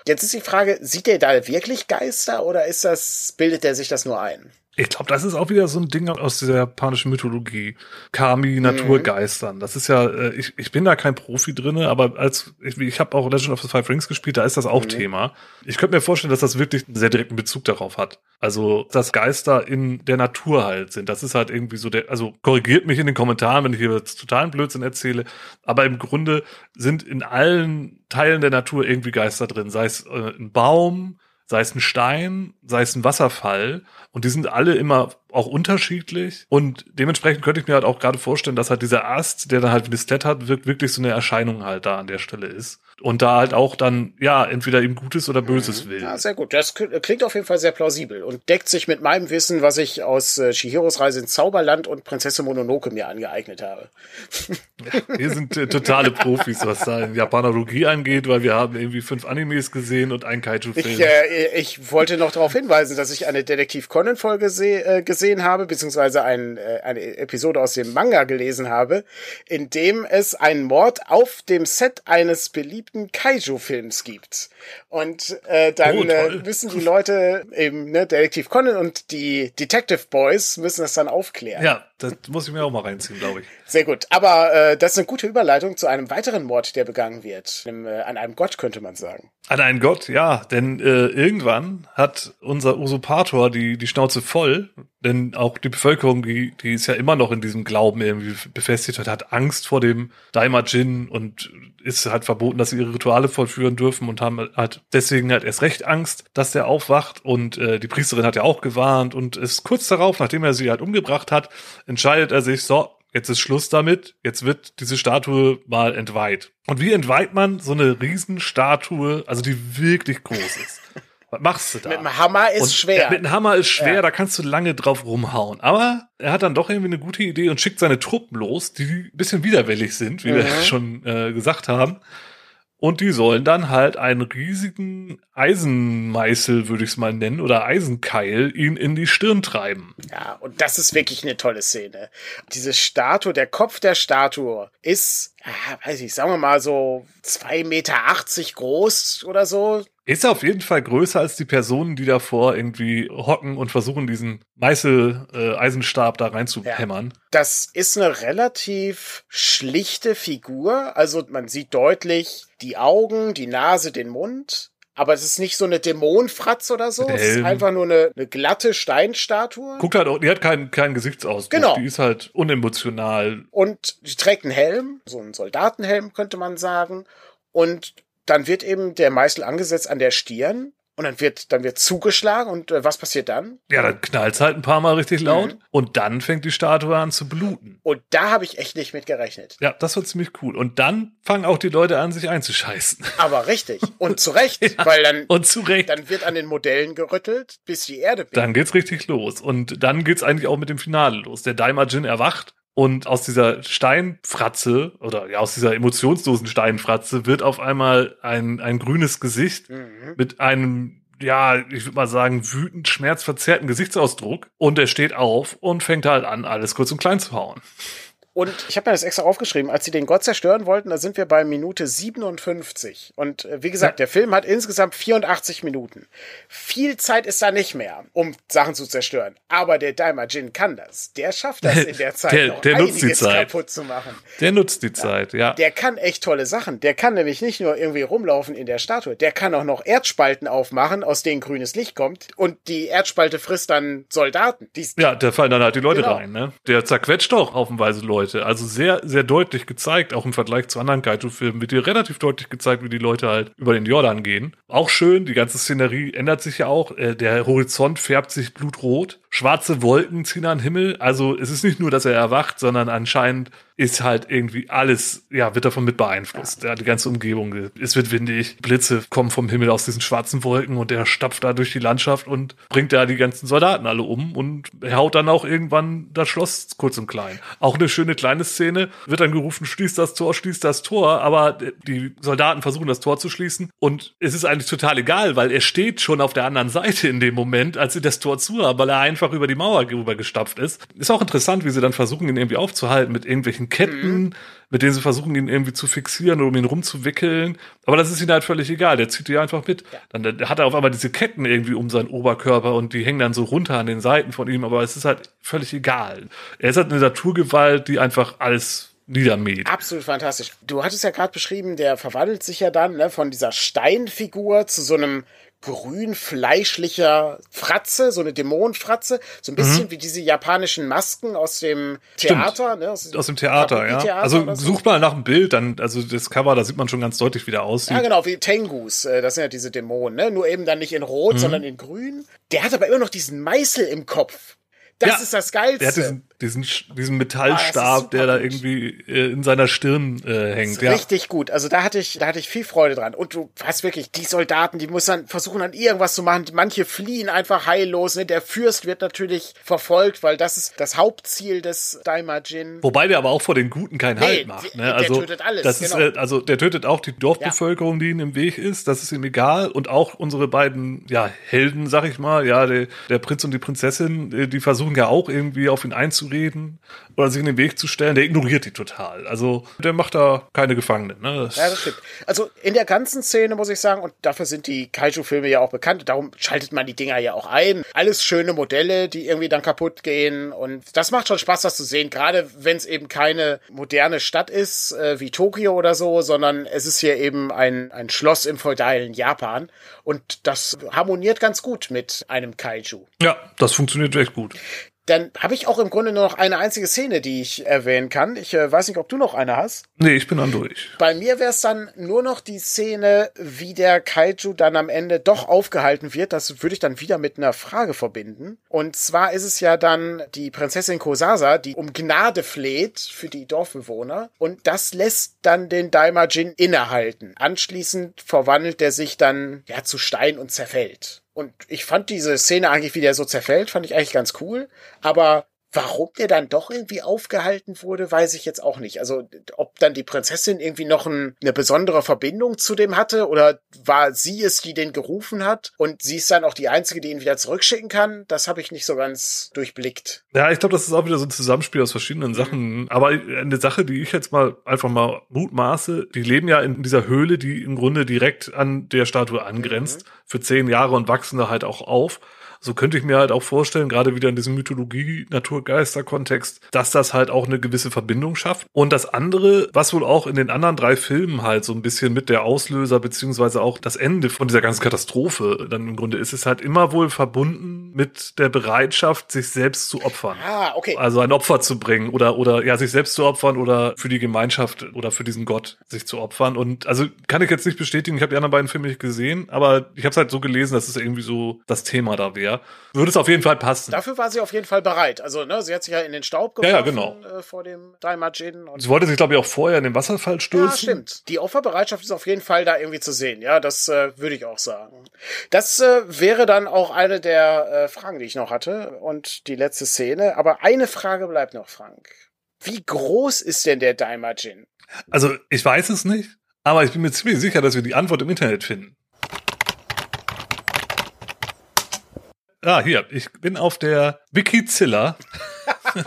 A: Jetzt ist die Frage, sieht er da wirklich Geister oder ist das, bildet er sich das nur ein?
B: Ich glaube, das ist auch wieder so ein Ding aus dieser japanischen Mythologie. Kami, Naturgeistern. Das ist ja, äh, ich, ich bin da kein Profi drinne, aber als ich, ich habe auch Legend of the Five Rings gespielt, da ist das auch mhm. Thema. Ich könnte mir vorstellen, dass das wirklich einen sehr direkten Bezug darauf hat. Also, dass Geister in der Natur halt sind. Das ist halt irgendwie so der, also korrigiert mich in den Kommentaren, wenn ich hier jetzt totalen Blödsinn erzähle, aber im Grunde sind in allen Teilen der Natur irgendwie Geister drin. Sei es äh, ein Baum, sei es ein Stein, sei es ein Wasserfall. Und die sind alle immer auch unterschiedlich. Und dementsprechend könnte ich mir halt auch gerade vorstellen, dass halt dieser Ast, der dann halt wie eine Stat hat, wirklich so eine Erscheinung halt da an der Stelle ist und da halt auch dann, ja, entweder ihm Gutes oder Böses mhm. will.
A: Ja, sehr gut. Das klingt auf jeden Fall sehr plausibel und deckt sich mit meinem Wissen, was ich aus äh, Shihiros Reise ins Zauberland und Prinzessin Mononoke mir angeeignet habe.
B: Ja, wir sind äh, totale Profis, was da in Japanologie angeht, weil wir haben irgendwie fünf Animes gesehen und einen Kaiju-Film.
A: Ich, äh, ich wollte noch darauf hinweisen, dass ich eine Detektiv Conan-Folge äh, gesehen habe, beziehungsweise ein, äh, eine Episode aus dem Manga gelesen habe, in dem es einen Mord auf dem Set eines beliebten Kaiju-Films gibt. Und äh, dann oh, äh, müssen die Leute eben, ne, Detektiv Conan und die Detective Boys müssen das dann aufklären.
B: Ja, das muss ich mir auch mal reinziehen, glaube ich.
A: Sehr gut. Aber äh, das ist eine gute Überleitung zu einem weiteren Mord, der begangen wird. Äh, an einem Gott, könnte man sagen.
B: An einen Gott, ja. Denn äh, irgendwann hat unser Usurpator die, die Schnauze voll. Denn auch die Bevölkerung, die, die ist ja immer noch in diesem Glauben irgendwie befestigt hat, hat Angst vor dem Daimajin und ist halt verboten, dass sie ihre Rituale vollführen dürfen und haben halt deswegen halt erst recht Angst, dass der aufwacht. Und äh, die Priesterin hat ja auch gewarnt und ist kurz darauf, nachdem er sie halt umgebracht hat, entscheidet er sich, so, jetzt ist Schluss damit, jetzt wird diese Statue mal entweiht. Und wie entweiht man so eine Riesenstatue, also die wirklich groß ist? Was machst du da?
A: Mit dem Hammer ist und, schwer.
B: Ja, mit dem Hammer ist schwer, ja. da kannst du lange drauf rumhauen. Aber er hat dann doch irgendwie eine gute Idee und schickt seine Truppen los, die ein bisschen widerwillig sind, wie mhm. wir schon äh, gesagt haben. Und die sollen dann halt einen riesigen Eisenmeißel, würde ich es mal nennen, oder Eisenkeil, ihn in die Stirn treiben.
A: Ja, und das ist wirklich eine tolle Szene. Diese Statue, der Kopf der Statue ist, ja, weiß ich, sagen wir mal so zwei Meter achtzig groß oder so.
B: Ist auf jeden Fall größer als die Personen, die davor irgendwie hocken und versuchen, diesen Meißel-Eisenstab äh, da reinzuhämmern. Ja.
A: Das ist eine relativ schlichte Figur. Also man sieht deutlich die Augen, die Nase, den Mund. Aber es ist nicht so eine Dämonenfratz oder so. Es ist einfach nur eine, eine glatte Steinstatue.
B: Guckt halt auch, die hat keinen, keinen Gesichtsausdruck. Genau. Die ist halt unemotional.
A: Und die trägt einen Helm, so einen Soldatenhelm könnte man sagen. Und dann wird eben der Meißel angesetzt an der Stirn und dann wird dann wird zugeschlagen und äh, was passiert dann?
B: Ja, dann knallt's halt ein paar Mal richtig laut mhm. und dann fängt die Statue an zu bluten.
A: Und da habe ich echt nicht mit gerechnet.
B: Ja, das war ziemlich cool und dann fangen auch die Leute an sich einzuscheißen.
A: Aber richtig und zu Recht, ja, weil dann
B: und zu Recht.
A: dann wird an den Modellen gerüttelt, bis die Erde
B: bebt. Dann geht's richtig los und dann geht's eigentlich auch mit dem Finale los. Der Daimajin erwacht und aus dieser Steinfratze oder ja, aus dieser emotionslosen Steinfratze wird auf einmal ein, ein grünes Gesicht mhm. mit einem, ja, ich würde mal sagen, wütend, schmerzverzerrten Gesichtsausdruck. Und er steht auf und fängt halt an, alles kurz und klein zu hauen.
A: Und ich habe mir das extra aufgeschrieben, als sie den Gott zerstören wollten, da sind wir bei Minute 57. Und äh, wie gesagt, ja. der Film hat insgesamt 84 Minuten. Viel Zeit ist da nicht mehr, um Sachen zu zerstören. Aber der Daimajin kann das. Der schafft das in der Zeit
B: der,
A: noch
B: der nutzt die Zeit.
A: kaputt zu machen.
B: Der nutzt die Zeit, ja.
A: Der kann echt tolle Sachen. Der kann nämlich nicht nur irgendwie rumlaufen in der Statue, der kann auch noch Erdspalten aufmachen, aus denen grünes Licht kommt. Und die Erdspalte frisst dann Soldaten. Die
B: ja, da fallen dann halt die Leute genau. rein. Ne? Der zerquetscht auch haufenweise Leute. Also sehr, sehr deutlich gezeigt, auch im Vergleich zu anderen Kaiju-Filmen, wird dir relativ deutlich gezeigt, wie die Leute halt über den Jordan gehen. Auch schön, die ganze Szenerie ändert sich ja auch. Äh, der Horizont färbt sich blutrot. Schwarze Wolken ziehen an den Himmel. Also es ist nicht nur, dass er erwacht, sondern anscheinend ist halt irgendwie alles, ja, wird davon mit beeinflusst. Ja. die ganze Umgebung. Es wird windig, Blitze kommen vom Himmel aus diesen schwarzen Wolken und der stapft da durch die Landschaft und bringt da die ganzen Soldaten alle um und haut dann auch irgendwann das Schloss kurz und klein. Auch eine schöne kleine Szene, wird dann gerufen, schließt das Tor, schließt das Tor, aber die Soldaten versuchen das Tor zu schließen und es ist eigentlich total egal, weil er steht schon auf der anderen Seite in dem Moment, als sie das Tor zu haben, weil er einfach über die Mauer rüber gestapft ist. Ist auch interessant, wie sie dann versuchen, ihn irgendwie aufzuhalten mit irgendwelchen Ketten, mhm. mit denen sie versuchen, ihn irgendwie zu fixieren oder um ihn rumzuwickeln. Aber das ist ihnen halt völlig egal. Der zieht die einfach mit. Ja. Dann, dann hat er auf einmal diese Ketten irgendwie um seinen Oberkörper und die hängen dann so runter an den Seiten von ihm. Aber es ist halt völlig egal. Er ist halt eine Naturgewalt, die einfach alles niedermäht.
A: Absolut fantastisch. Du hattest ja gerade beschrieben, der verwandelt sich ja dann ne, von dieser Steinfigur zu so einem grün-fleischlicher Fratze, so eine Dämonenfratze, so ein bisschen mhm. wie diese japanischen Masken aus dem Theater. Ne?
B: Aus, aus, dem Theater, ja. Also so. such mal nach einem Bild, dann, also das Cover, da sieht man schon ganz deutlich, wie der aussieht.
A: Ja, genau, wie Tengus, äh, das sind ja diese Dämonen, ne? nur eben dann nicht in Rot, mhm. sondern in Grün. Der hat aber immer noch diesen Meißel im Kopf. Das ja, ist das Geilste.
B: Der hat diesen, diesen, diesen Metallstab, ah, der da irgendwie äh, in seiner Stirn äh, hängt.
A: Ja. Richtig gut. Also da hatte ich, da hatte ich viel Freude dran. Und du hast wirklich die Soldaten, die muss dann versuchen, dann irgendwas zu machen. Manche fliehen einfach heillos. Ne? Der Fürst wird natürlich verfolgt, weil das ist das Hauptziel des Daimajin.
B: Wobei der aber auch vor den Guten keinen nee, Halt macht. Ne? Also, der tötet alles. Das genau. ist, äh, also der tötet auch die Dorfbevölkerung, die ihm im Weg ist. Das ist ihm egal. Und auch unsere beiden ja, Helden, sag ich mal, ja, der, der Prinz und die Prinzessin, äh, die versuchen ja auch irgendwie auf ihn einzureden oder sich in den Weg zu stellen. Der ignoriert die total. Also der macht da keine Gefangenen. Ne?
A: Das ja, das stimmt. Also in der ganzen Szene muss ich sagen, und dafür sind die Kaiju-Filme ja auch bekannt, darum schaltet man die Dinger ja auch ein. Alles schöne Modelle, die irgendwie dann kaputt gehen. Und das macht schon Spaß, das zu sehen. Gerade wenn es eben keine moderne Stadt ist, äh, wie Tokio oder so, sondern es ist hier eben ein, ein Schloss im feudalen Japan. Und das harmoniert ganz gut mit einem Kaiju.
B: Ja, das funktioniert echt gut.
A: Dann habe ich auch im Grunde nur noch eine einzige Szene, die ich erwähnen kann. Ich äh, weiß nicht, ob du noch eine hast.
B: Nee, ich bin dann durch.
A: Bei mir wäre es dann nur noch die Szene, wie der Kaiju dann am Ende doch aufgehalten wird. Das würde ich dann wieder mit einer Frage verbinden. Und zwar ist es ja dann die Prinzessin Kosasa, die um Gnade fleht für die Dorfbewohner. Und das lässt dann den Daimajin innehalten. Anschließend verwandelt er sich dann ja zu Stein und zerfällt. Und ich fand diese Szene eigentlich, wie der so zerfällt, fand ich eigentlich ganz cool. Aber Warum der dann doch irgendwie aufgehalten wurde, weiß ich jetzt auch nicht. Also ob dann die Prinzessin irgendwie noch ein, eine besondere Verbindung zu dem hatte oder war sie es, die den gerufen hat und sie ist dann auch die Einzige, die ihn wieder zurückschicken kann, das habe ich nicht so ganz durchblickt.
B: Ja, ich glaube, das ist auch wieder so ein Zusammenspiel aus verschiedenen Sachen. Aber eine Sache, die ich jetzt mal einfach mal mutmaße, die leben ja in dieser Höhle, die im Grunde direkt an der Statue angrenzt, mhm. für zehn Jahre und wachsen da halt auch auf so könnte ich mir halt auch vorstellen, gerade wieder in diesem Mythologie-Naturgeister-Kontext, dass das halt auch eine gewisse Verbindung schafft. Und das andere, was wohl auch in den anderen drei Filmen halt so ein bisschen mit der Auslöser beziehungsweise auch das Ende von dieser ganzen Katastrophe dann im Grunde ist, ist halt immer wohl verbunden mit der Bereitschaft, sich selbst zu opfern.
A: Ah, okay.
B: Also ein Opfer zu bringen oder, oder ja, sich selbst zu opfern oder für die Gemeinschaft oder für diesen Gott sich zu opfern. Und also kann ich jetzt nicht bestätigen, ich habe die anderen beiden Filme nicht gesehen, aber ich habe es halt so gelesen, dass es irgendwie so das Thema da wäre wäre, würde es auf jeden Fall passen.
A: Dafür war sie auf jeden Fall bereit. Also, ne, sie hat sich ja in den Staub geworfen
B: ja, ja, genau.
A: äh, vor dem Daimajin.
B: sie wollte sich, glaube ich, auch vorher in den Wasserfall stürzen. Ja,
A: stimmt. Die Opferbereitschaft ist auf jeden Fall da irgendwie zu sehen. Ja, das äh, würde ich auch sagen. Das äh, wäre dann auch eine der äh, Fragen, die ich noch hatte. Und die letzte Szene. Aber eine Frage bleibt noch, Frank. Wie groß ist denn der Daimajin?
B: Also, ich weiß es nicht. Aber ich bin mir ziemlich sicher, dass wir die Antwort im Internet finden. Ah, hier, ich bin auf der Wikizilla.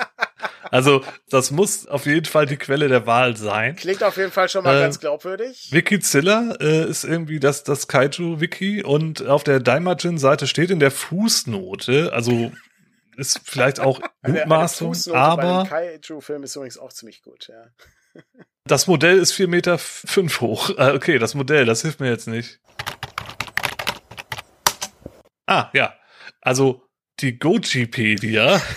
B: Also, das muss auf jeden Fall die Quelle der Wahl sein.
A: Klingt auf jeden Fall schon mal äh, ganz glaubwürdig.
B: Wikizilla äh, ist irgendwie das, das Kaiju-Wiki und auf der Daimajin-Seite steht in der Fußnote, also ist vielleicht auch Mutmaßung, aber.
A: Kaiju-Film ist übrigens auch ziemlich gut, ja.
B: Das Modell ist vier Meter fünf hoch. Äh, okay, das Modell, das hilft mir jetzt nicht. Ah, ja. Also die Gojipedia.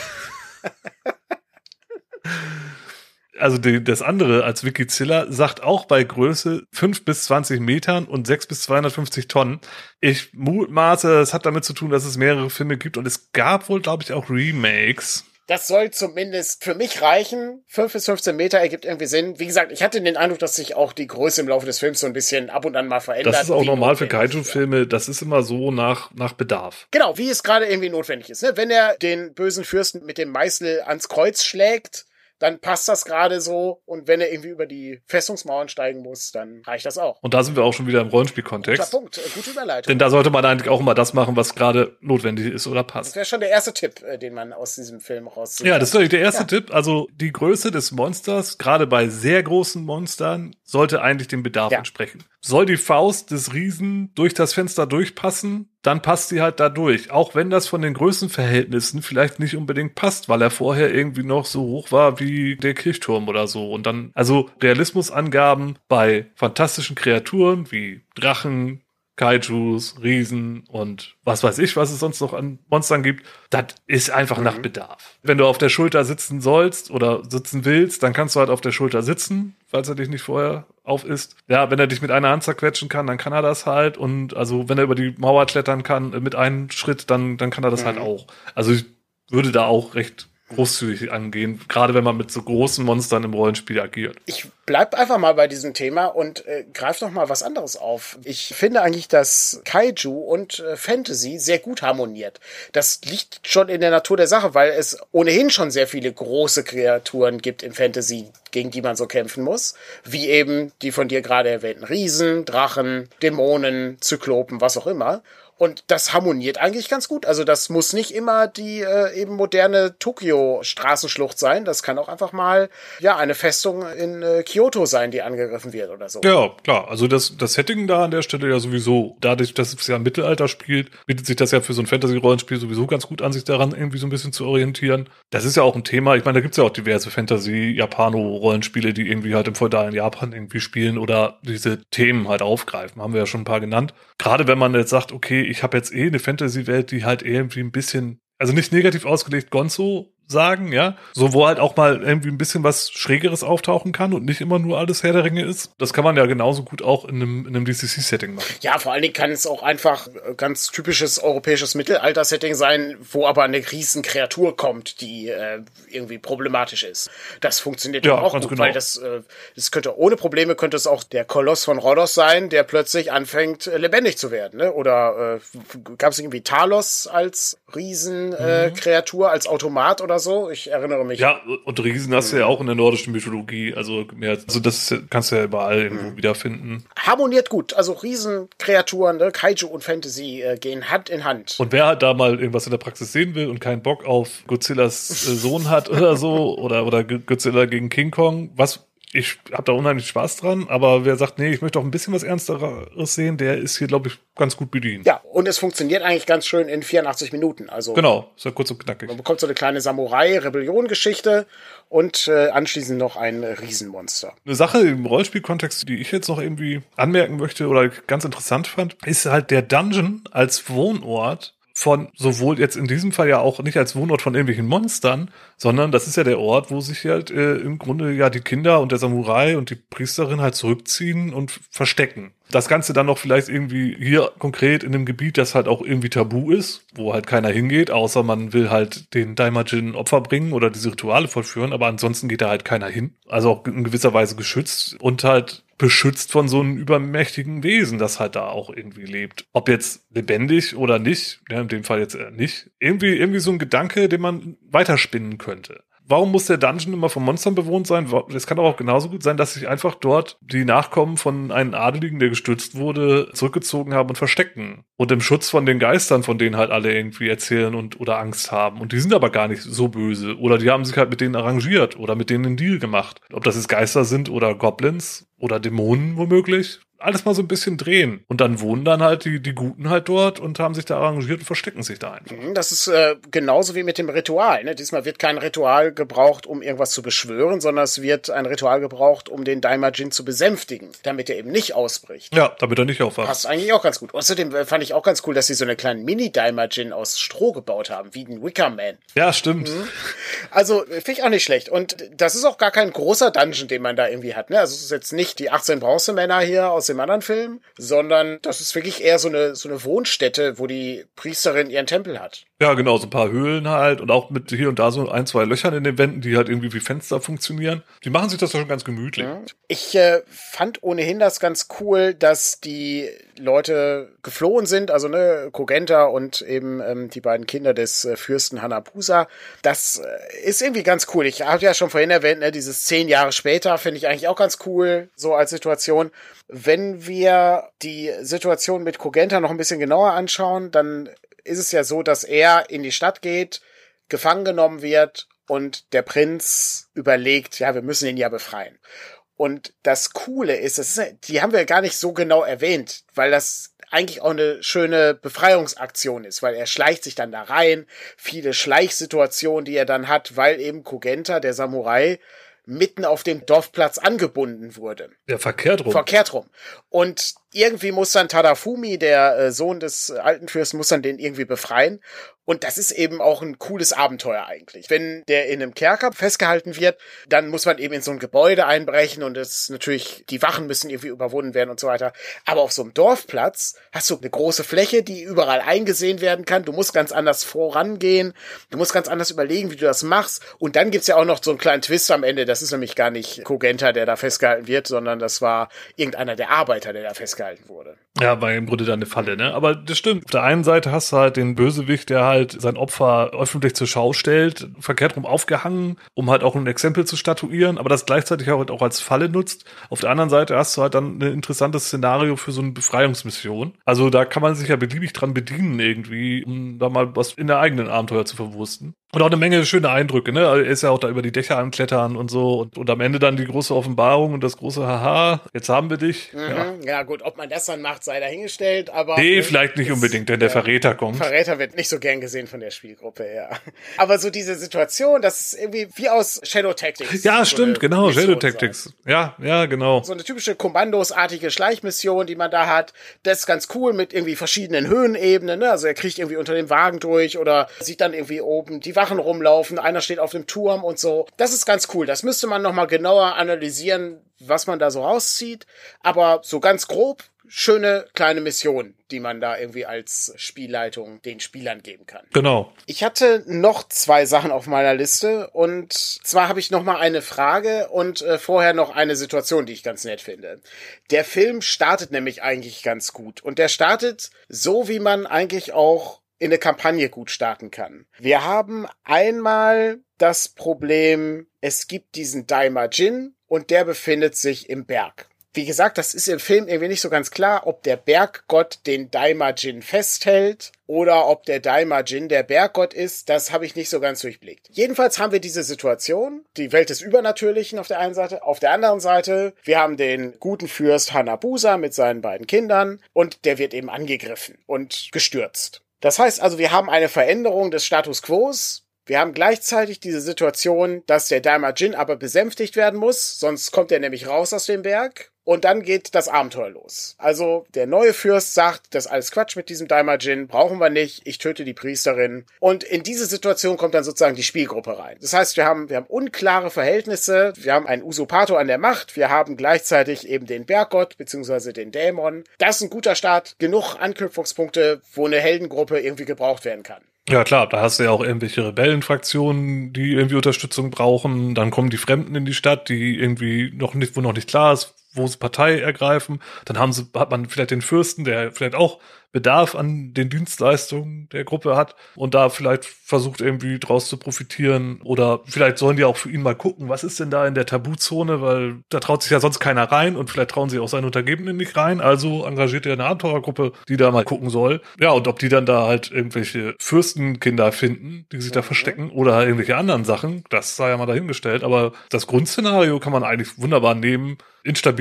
B: also die, das andere als Wikizilla sagt auch bei Größe 5 bis 20 Metern und 6 bis 250 Tonnen. Ich mutmaße, es hat damit zu tun, dass es mehrere Filme gibt und es gab wohl, glaube ich, auch Remakes.
A: Das soll zumindest für mich reichen. 5 bis 15 Meter ergibt irgendwie Sinn. Wie gesagt, ich hatte den Eindruck, dass sich auch die Größe im Laufe des Films so ein bisschen ab und an mal verändert.
B: Das ist auch normal für Kaiju-Filme. Das ist immer so nach, nach Bedarf.
A: Genau, wie es gerade irgendwie notwendig ist. Ne? Wenn er den bösen Fürsten mit dem Meißel ans Kreuz schlägt, dann passt das gerade so. Und wenn er irgendwie über die Festungsmauern steigen muss, dann reicht das auch.
B: Und da sind wir auch schon wieder im Rollenspielkontext.
A: Guter Punkt, äh, gute Überleitung.
B: Denn da sollte man eigentlich auch immer das machen, was gerade notwendig ist oder passt.
A: Das wäre schon der erste Tipp, äh, den man aus diesem Film rauszieht.
B: Ja, das ist natürlich der erste ja. Tipp. Also die Größe des Monsters, gerade bei sehr großen Monstern, sollte eigentlich dem Bedarf ja. entsprechen. Soll die Faust des Riesen durch das Fenster durchpassen, dann passt sie halt da durch. Auch wenn das von den Größenverhältnissen vielleicht nicht unbedingt passt, weil er vorher irgendwie noch so hoch war wie der Kirchturm oder so. Und dann, also Realismusangaben bei fantastischen Kreaturen wie Drachen, Kaijus, Riesen und was weiß ich, was es sonst noch an Monstern gibt, das ist einfach mhm. nach Bedarf. Wenn du auf der Schulter sitzen sollst oder sitzen willst, dann kannst du halt auf der Schulter sitzen, falls er dich nicht vorher auf ist. Ja, wenn er dich mit einer Hand zerquetschen kann, dann kann er das halt. Und also wenn er über die Mauer klettern kann mit einem Schritt, dann, dann kann er das halt mhm. halt auch. Also ich würde da auch recht großzügig angehen, gerade wenn man mit so großen Monstern im Rollenspiel agiert.
A: Ich bleib einfach mal bei diesem Thema und äh, greif noch mal was anderes auf. Ich finde eigentlich, dass Kaiju und äh, Fantasy sehr gut harmoniert. Das liegt schon in der Natur der Sache, weil es ohnehin schon sehr viele große Kreaturen gibt in Fantasy, gegen die man so kämpfen muss, wie eben die von dir gerade erwähnten Riesen, Drachen, Dämonen, Zyklopen, was auch immer. Und das harmoniert eigentlich ganz gut. Also das muss nicht immer die äh, eben moderne Tokio-Straßenschlucht sein. Das kann auch einfach mal ja eine Festung in äh, Kyoto sein, die angegriffen wird oder so.
B: Ja, klar. Also das, das Setting da an der Stelle ja sowieso, dadurch, dass es ja im Mittelalter spielt, bietet sich das ja für so ein Fantasy-Rollenspiel sowieso ganz gut an, sich daran irgendwie so ein bisschen zu orientieren. Das ist ja auch ein Thema. Ich meine, da gibt's ja auch diverse Fantasy-Japano-Rollenspiele, die irgendwie halt im feudalen Japan irgendwie spielen oder diese Themen halt aufgreifen. Haben wir ja schon ein paar genannt. Gerade wenn man jetzt sagt, okay, ich habe jetzt eh eine Fantasy-Welt, die halt irgendwie ein bisschen, also nicht negativ ausgelegt, Gonzo sagen, ja. So, wo halt auch mal irgendwie ein bisschen was Schrägeres auftauchen kann und nicht immer nur alles Herr der Ringe ist. Das kann man ja genauso gut auch in einem, in einem DCC-Setting machen.
A: Ja, vor allen Dingen kann es auch einfach ganz typisches europäisches Mittelalter-Setting sein, wo aber eine riesen Kreatur kommt, die äh, irgendwie problematisch ist. Das funktioniert ja auch gut, genau. weil das, äh, das könnte ohne Probleme könnte es auch der Koloss von Rhodos sein, der plötzlich anfängt äh, lebendig zu werden, ne? Oder äh, gab es irgendwie Talos als Riesenkreatur, äh, mhm. als Automat oder so. Ich erinnere mich.
B: Ja, und Riesen hast du ja auch in der nordischen Mythologie. Also, mehr, also das kannst du ja überall irgendwo mhm. wiederfinden.
A: Harmoniert gut. Also Riesenkreaturen, ne? Kaiju und Fantasy äh, gehen Hand in Hand.
B: Und wer halt da mal irgendwas in der Praxis sehen will und keinen Bock auf Godzillas äh, Sohn hat oder so, oder, oder Godzilla gegen King Kong, was ich habe da unheimlich Spaß dran, aber wer sagt, nee, ich möchte auch ein bisschen was Ernsteres sehen, der ist hier, glaube ich, ganz gut bedient.
A: Ja, und es funktioniert eigentlich ganz schön in 84 Minuten. Also
B: genau, ist ja kurz und knackig.
A: Man bekommt so eine kleine Samurai-Rebellion-Geschichte und äh, anschließend noch ein Riesenmonster.
B: Eine Sache im Rollspielkontext, die ich jetzt noch irgendwie anmerken möchte oder ganz interessant fand, ist halt der Dungeon als Wohnort von sowohl jetzt in diesem Fall ja auch nicht als Wohnort von irgendwelchen Monstern, sondern das ist ja der Ort, wo sich halt äh, im Grunde ja die Kinder und der Samurai und die Priesterin halt zurückziehen und verstecken. Das Ganze dann noch vielleicht irgendwie hier konkret in einem Gebiet, das halt auch irgendwie tabu ist, wo halt keiner hingeht, außer man will halt den Daimajin Opfer bringen oder diese Rituale vollführen, aber ansonsten geht da halt keiner hin. Also auch in gewisser Weise geschützt und halt beschützt von so einem übermächtigen Wesen, das halt da auch irgendwie lebt. Ob jetzt lebendig oder nicht, ja, in dem Fall jetzt nicht. Irgendwie, irgendwie so ein Gedanke, den man weiterspinnen könnte. Warum muss der Dungeon immer von Monstern bewohnt sein? Es kann auch genauso gut sein, dass sich einfach dort die Nachkommen von einem Adeligen, der gestürzt wurde, zurückgezogen haben und verstecken. Und im Schutz von den Geistern, von denen halt alle irgendwie erzählen und oder Angst haben. Und die sind aber gar nicht so böse. Oder die haben sich halt mit denen arrangiert oder mit denen einen Deal gemacht. Ob das jetzt Geister sind oder Goblins oder Dämonen womöglich alles mal so ein bisschen drehen. Und dann wohnen dann halt die, die Guten halt dort und haben sich da arrangiert und verstecken sich da einfach.
A: Mhm, das ist äh, genauso wie mit dem Ritual. Ne? Diesmal wird kein Ritual gebraucht, um irgendwas zu beschwören, sondern es wird ein Ritual gebraucht, um den Daimajin zu besänftigen, damit er eben nicht ausbricht.
B: Ja, damit er nicht aufwacht.
A: Passt eigentlich auch ganz gut. Außerdem äh, fand ich auch ganz cool, dass sie so eine kleine Mini-Daimajin aus Stroh gebaut haben, wie ein Wickerman.
B: Ja, stimmt.
A: Mhm. Also finde ich auch nicht schlecht. Und das ist auch gar kein großer Dungeon, den man da irgendwie hat. Ne? Also es ist jetzt nicht die 18 Bronzemänner hier aus dem anderen Film, sondern das ist wirklich eher so eine, so eine Wohnstätte, wo die Priesterin ihren Tempel hat.
B: Ja, genau, so ein paar Höhlen halt und auch mit hier und da so ein, zwei Löchern in den Wänden, die halt irgendwie wie Fenster funktionieren. Die machen sich das schon ganz gemütlich.
A: Ich äh, fand ohnehin das ganz cool, dass die Leute geflohen sind, also ne, Kogenta und eben ähm, die beiden Kinder des äh, Fürsten Hanapusa. Das äh, ist irgendwie ganz cool. Ich habe ja schon vorhin erwähnt, ne, dieses zehn Jahre später finde ich eigentlich auch ganz cool, so als Situation. Wenn wir die Situation mit Kogenta noch ein bisschen genauer anschauen, dann ist es ja so, dass er in die Stadt geht, gefangen genommen wird und der Prinz überlegt, ja, wir müssen ihn ja befreien. Und das Coole ist, das ist, die haben wir gar nicht so genau erwähnt, weil das eigentlich auch eine schöne Befreiungsaktion ist, weil er schleicht sich dann da rein, viele Schleichsituationen, die er dann hat, weil eben Kogenta, der Samurai, mitten auf dem Dorfplatz angebunden wurde.
B: Ja, verkehrt rum.
A: Verkehrt rum. Und irgendwie muss dann Tadafumi, der äh, Sohn des alten Fürsten, muss dann den irgendwie befreien. Und das ist eben auch ein cooles Abenteuer eigentlich. Wenn der in einem Kerker festgehalten wird, dann muss man eben in so ein Gebäude einbrechen und es natürlich, die Wachen müssen irgendwie überwunden werden und so weiter. Aber auf so einem Dorfplatz hast du eine große Fläche, die überall eingesehen werden kann. Du musst ganz anders vorangehen. Du musst ganz anders überlegen, wie du das machst. Und dann gibt's ja auch noch so einen kleinen Twist am Ende. Das ist nämlich gar nicht Kogenta, der da festgehalten wird, sondern das war irgendeiner der Arbeiter, der da festgehalten wurde.
B: Ja, war im Grunde dann eine Falle, ne? Aber das stimmt. Auf der einen Seite hast du halt den Bösewicht, der halt sein Opfer öffentlich zur Schau stellt, verkehrt rum aufgehangen, um halt auch ein Exempel zu statuieren, aber das gleichzeitig auch, auch als Falle nutzt. Auf der anderen Seite hast du halt dann ein interessantes Szenario für so eine Befreiungsmission. Also da kann man sich ja beliebig dran bedienen irgendwie, um da mal was in der eigenen Abenteuer zu verwursten. Und auch eine Menge schöne Eindrücke, ne? Er ist ja auch da über die Dächer anklettern und so. Und, und am Ende dann die große Offenbarung und das große Haha, jetzt haben wir dich.
A: Mhm, ja. ja. gut, ob man das dann macht, sei dahingestellt, aber.
B: Nee, vielleicht nicht unbedingt, wenn der Verräter kommt.
A: Verräter wird nicht so gern gesehen von der Spielgruppe, ja. Aber so diese Situation, das ist irgendwie wie aus Shadow Tactics.
B: Ja, so stimmt, genau, Shadow Tactics. Sein. Ja, ja, genau.
A: So eine typische kommandosartige Schleichmission, die man da hat. Das ist ganz cool mit irgendwie verschiedenen Höhenebenen, ne? Also er kriegt irgendwie unter dem Wagen durch oder sieht dann irgendwie oben die Wachen rumlaufen, einer steht auf dem Turm und so. Das ist ganz cool. Das müsste man nochmal genauer analysieren, was man da so rauszieht. Aber so ganz grob schöne kleine Mission, die man da irgendwie als Spielleitung den Spielern geben kann.
B: Genau.
A: Ich hatte noch zwei Sachen auf meiner Liste und zwar habe ich noch mal eine Frage und äh, vorher noch eine Situation, die ich ganz nett finde. Der Film startet nämlich eigentlich ganz gut und der startet so, wie man eigentlich auch in eine Kampagne gut starten kann. Wir haben einmal das Problem, es gibt diesen Daimajin und der befindet sich im Berg. Wie gesagt, das ist im Film irgendwie nicht so ganz klar, ob der Berggott den Daimajin festhält oder ob der Daimajin der Berggott ist. Das habe ich nicht so ganz durchblickt. Jedenfalls haben wir diese Situation, die Welt des Übernatürlichen auf der einen Seite, auf der anderen Seite, wir haben den guten Fürst Hanabusa mit seinen beiden Kindern und der wird eben angegriffen und gestürzt. Das heißt also, wir haben eine Veränderung des Status quo. Wir haben gleichzeitig diese Situation, dass der Daimajin aber besänftigt werden muss, sonst kommt er nämlich raus aus dem Berg. Und dann geht das Abenteuer los. Also der neue Fürst sagt, das ist alles Quatsch mit diesem Daimajin, brauchen wir nicht, ich töte die Priesterin. Und in diese Situation kommt dann sozusagen die Spielgruppe rein. Das heißt, wir haben, wir haben unklare Verhältnisse, wir haben einen Usurpator an der Macht, wir haben gleichzeitig eben den Berggott bzw. den Dämon. Das ist ein guter Start, genug Anknüpfungspunkte, wo eine Heldengruppe irgendwie gebraucht werden kann.
B: Ja klar, da hast du ja auch irgendwelche Rebellenfraktionen, die irgendwie Unterstützung brauchen. Dann kommen die Fremden in die Stadt, die irgendwie noch nicht, wo noch nicht klar ist, wo sie Partei ergreifen. Dann haben sie, hat man vielleicht den Fürsten, der vielleicht auch Bedarf an den Dienstleistungen der Gruppe hat und da vielleicht versucht irgendwie draus zu profitieren. Oder vielleicht sollen die auch für ihn mal gucken, was ist denn da in der Tabuzone, weil da traut sich ja sonst keiner rein und vielleicht trauen sich auch seine Untergebenen nicht rein, also engagiert er eine Abenteurergruppe, die da mal gucken soll. Ja, und ob die dann da halt irgendwelche Fürstenkinder finden, die sich da verstecken oder irgendwelche anderen Sachen, das sei ja mal dahingestellt, aber das Grundszenario kann man eigentlich wunderbar nehmen,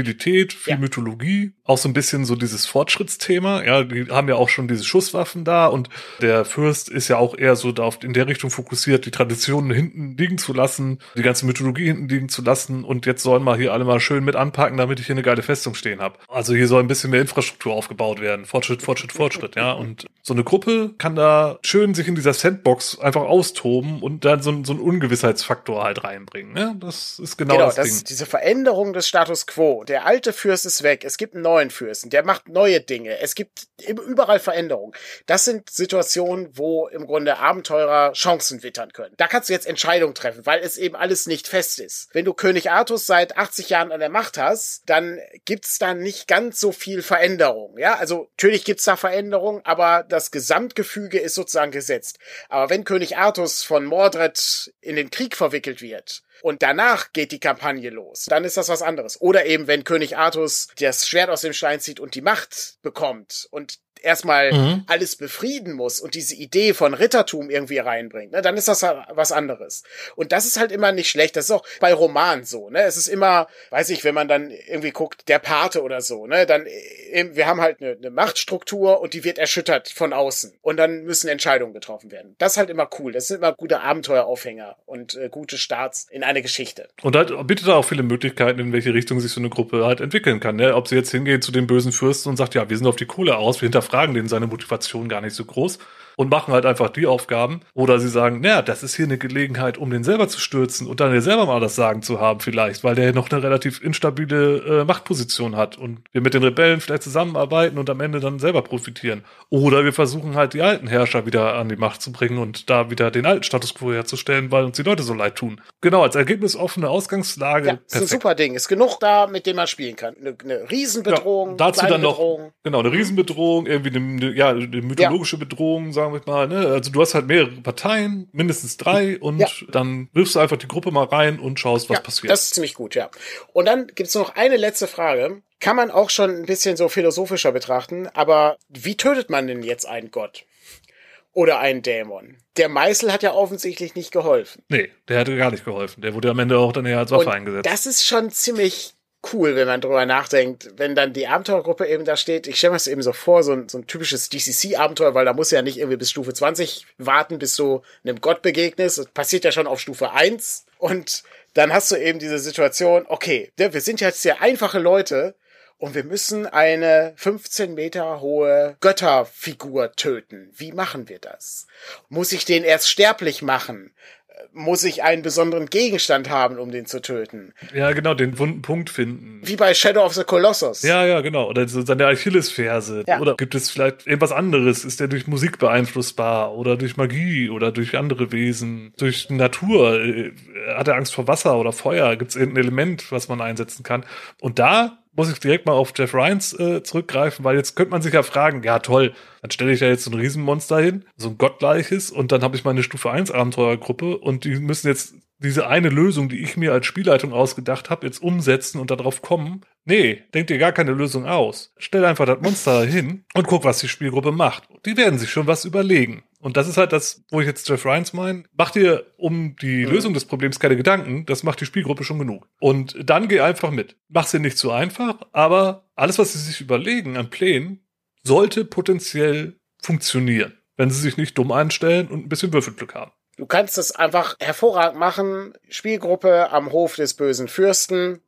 B: Instabilität, viel ja. Mythologie, auch so ein bisschen so dieses Fortschrittsthema. Ja, die haben ja auch schon diese Schusswaffen da und der Fürst ist ja auch eher so da auf, in der Richtung fokussiert, die Traditionen hinten liegen zu lassen, die ganze Mythologie hinten liegen zu lassen und jetzt sollen wir hier alle mal schön mit anpacken, damit ich hier eine geile Festung stehen habe. Also hier soll ein bisschen mehr Infrastruktur aufgebaut werden. Fortschritt, Fortschritt, Fortschritt, ja. Und so eine Gruppe kann da schön sich in dieser Sandbox einfach austoben und dann so, so einen Ungewissheitsfaktor halt reinbringen. Ne? Das ist genau, genau das, das Ding.
A: Diese Veränderung des Status quo. Der alte Fürst ist weg. Es gibt einen neuen Fürsten. Der macht neue Dinge. Es gibt überall Veränderungen. Das sind Situationen, wo im Grunde Abenteurer Chancen wittern können. Da kannst du jetzt Entscheidungen treffen, weil es eben alles nicht fest ist. Wenn du König Artus seit 80 Jahren an der Macht hast, dann gibt's da nicht ganz so viel Veränderung. Ja, also natürlich gibt's da Veränderungen, aber das Gesamtgefüge ist sozusagen gesetzt. Aber wenn König Artus von Mordred in den Krieg verwickelt wird, und danach geht die Kampagne los. Dann ist das was anderes. Oder eben, wenn König Artus das Schwert aus dem Stein zieht und die Macht bekommt und erstmal mhm. alles befrieden muss und diese Idee von Rittertum irgendwie reinbringt, ne, dann ist das was anderes. Und das ist halt immer nicht schlecht. Das ist auch bei Romanen so, ne? Es ist immer, weiß ich, wenn man dann irgendwie guckt, der Pate oder so, ne, dann äh, wir haben halt eine, eine Machtstruktur und die wird erschüttert von außen und dann müssen Entscheidungen getroffen werden. Das ist halt immer cool. Das sind immer gute Abenteueraufhänger und äh, gute Starts in eine Geschichte.
B: Und halt bietet auch viele Möglichkeiten, in welche Richtung sich so eine Gruppe halt entwickeln kann, ne? Ob sie jetzt hingeht zu den bösen Fürsten und sagt, ja, wir sind auf die Kohle aus, wir hinterfragen hinterfragen den seine Motivation gar nicht so groß und machen halt einfach die Aufgaben. Oder sie sagen, naja, das ist hier eine Gelegenheit, um den selber zu stürzen und dann ja selber mal das Sagen zu haben vielleicht, weil der noch eine relativ instabile äh, Machtposition hat und wir mit den Rebellen vielleicht zusammenarbeiten und am Ende dann selber profitieren. Oder wir versuchen halt die alten Herrscher wieder an die Macht zu bringen und da wieder den alten Status quo herzustellen, weil uns die Leute so leid tun. Genau, als Ergebnis offene Ausgangslage. Ja,
A: ist ein super Ding. Ist genug da, mit dem man spielen kann. Eine, eine Riesenbedrohung.
B: Ja, dazu dann noch, Bedrohung. genau, eine Riesenbedrohung, irgendwie eine, ja, eine mythologische ja. Bedrohung, sagen wir mal, ne? Also du hast halt mehrere Parteien, mindestens drei, und ja. dann wirfst du einfach die Gruppe mal rein und schaust, was
A: ja,
B: passiert.
A: Das ist ziemlich gut, ja. Und dann gibt's noch eine letzte Frage. Kann man auch schon ein bisschen so philosophischer betrachten, aber wie tötet man denn jetzt einen Gott? Oder einen Dämon? Der Meißel hat ja offensichtlich nicht geholfen.
B: Nee, der hatte gar nicht geholfen. Der wurde am Ende auch dann eher als Waffe und eingesetzt.
A: Das ist schon ziemlich cool, wenn man drüber nachdenkt, wenn dann die Abenteuergruppe eben da steht. Ich stelle mir das eben so vor, so ein, so ein typisches DCC-Abenteuer, weil da muss ja nicht irgendwie bis Stufe 20 warten, bis du einem Gott begegnest. Das passiert ja schon auf Stufe 1. Und dann hast du eben diese Situation, okay, wir sind jetzt sehr einfache Leute und wir müssen eine 15 Meter hohe Götterfigur töten. Wie machen wir das? Muss ich den erst sterblich machen? Muss ich einen besonderen Gegenstand haben, um den zu töten.
B: Ja, genau, den wunden Punkt finden.
A: Wie bei Shadow of the Colossus.
B: Ja, ja, genau. Oder so seine Achillesferse. Ja. Oder gibt es vielleicht irgendwas anderes? Ist der durch Musik beeinflussbar? Oder durch Magie? Oder durch andere Wesen? Durch Natur? Äh, hat er Angst vor Wasser oder Feuer? Gibt es irgendein Element, was man einsetzen kann? Und da muss ich direkt mal auf Jeff Ryans äh, zurückgreifen, weil jetzt könnte man sich ja fragen, ja toll, dann stelle ich ja jetzt so ein Riesenmonster hin, so ein gottgleiches, und dann habe ich meine Stufe 1 Abenteuergruppe und die müssen jetzt diese eine Lösung, die ich mir als Spielleitung ausgedacht habe, jetzt umsetzen und darauf kommen. Nee, denkt dir gar keine Lösung aus. Stell einfach das Monster hin und guck, was die Spielgruppe macht. Die werden sich schon was überlegen. Und das ist halt das, wo ich jetzt Jeff Ryans meine. Mach dir um die mhm. Lösung des Problems keine Gedanken, das macht die Spielgruppe schon genug. Und dann geh einfach mit. Mach's dir nicht zu einfach, aber alles, was sie sich überlegen an Plänen, sollte potenziell funktionieren, wenn sie sich nicht dumm einstellen und ein bisschen Würfelglück haben.
A: Du kannst es einfach hervorragend machen. Spielgruppe am Hof des bösen Fürsten.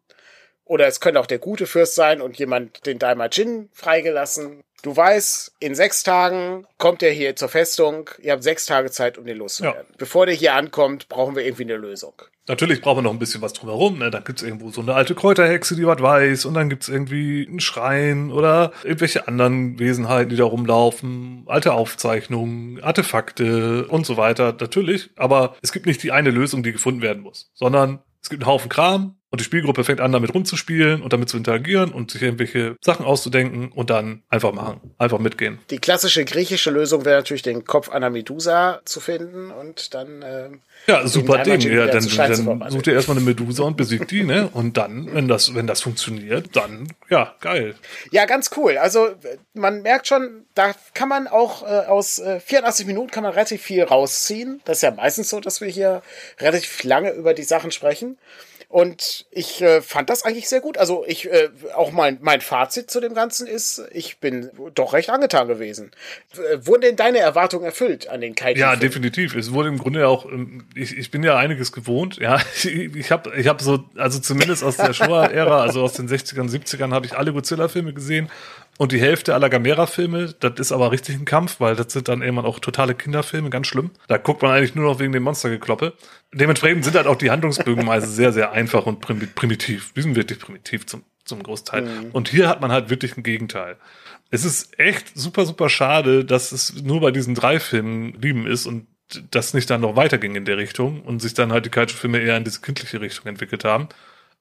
A: Oder es könnte auch der gute Fürst sein und jemand den Daimar Jin freigelassen. Du weißt, in sechs Tagen kommt er hier zur Festung. Ihr habt sechs Tage Zeit, um den loszuwerden. Ja. Bevor der hier ankommt, brauchen wir irgendwie eine Lösung.
B: Natürlich braucht man noch ein bisschen was drumherum. Ne? Dann gibt's irgendwo so eine alte Kräuterhexe, die was weiß. Und dann gibt's irgendwie einen Schrein oder irgendwelche anderen Wesenheiten, die da rumlaufen. Alte Aufzeichnungen, Artefakte und so weiter. Natürlich. Aber es gibt nicht die eine Lösung, die gefunden werden muss. Sondern es gibt einen Haufen Kram und die Spielgruppe fängt an, damit rumzuspielen und damit zu interagieren und sich irgendwelche Sachen auszudenken und dann einfach machen, einfach mitgehen.
A: Die klassische griechische Lösung wäre natürlich, den Kopf einer Medusa zu finden und dann. Äh,
B: ja, super Ding. Ja, dann, dann sucht ihr erstmal eine Medusa und besiegt die, ne? Und dann, wenn das, wenn das funktioniert, dann, ja, geil.
A: Ja, ganz cool. Also man merkt schon, da kann man auch äh, aus äh, 84 Minuten kann man relativ viel rausziehen. Das ist ja meistens so, dass wir hier relativ lange über die Sachen sprechen. Und ich äh, fand das eigentlich sehr gut. Also ich, äh, auch mein, mein Fazit zu dem Ganzen ist, ich bin doch recht angetan gewesen. Äh, wurden denn deine Erwartungen erfüllt an den Kaiju?
B: Ja, definitiv. Es wurde im Grunde auch, ähm, ich, ich bin ja einiges gewohnt. Ja, ich, habe ich hab so, also zumindest aus der Showa-Ära, also aus den 60ern, 70ern, habe ich alle Godzilla-Filme gesehen und die Hälfte aller Gamera-Filme, das ist aber richtig ein Kampf, weil das sind dann irgendwann auch totale Kinderfilme, ganz schlimm. Da guckt man eigentlich nur noch wegen dem Monstergekloppe. Dementsprechend sind halt auch die Handlungsbögen meist sehr, sehr einfach und primitiv. Die sind wirklich primitiv zum, zum Großteil. Mhm. Und hier hat man halt wirklich ein Gegenteil. Es ist echt super, super schade, dass es nur bei diesen drei Filmen lieben ist und das nicht dann noch weiterging in der Richtung und sich dann halt die Kaiju-Filme eher in diese kindliche Richtung entwickelt haben.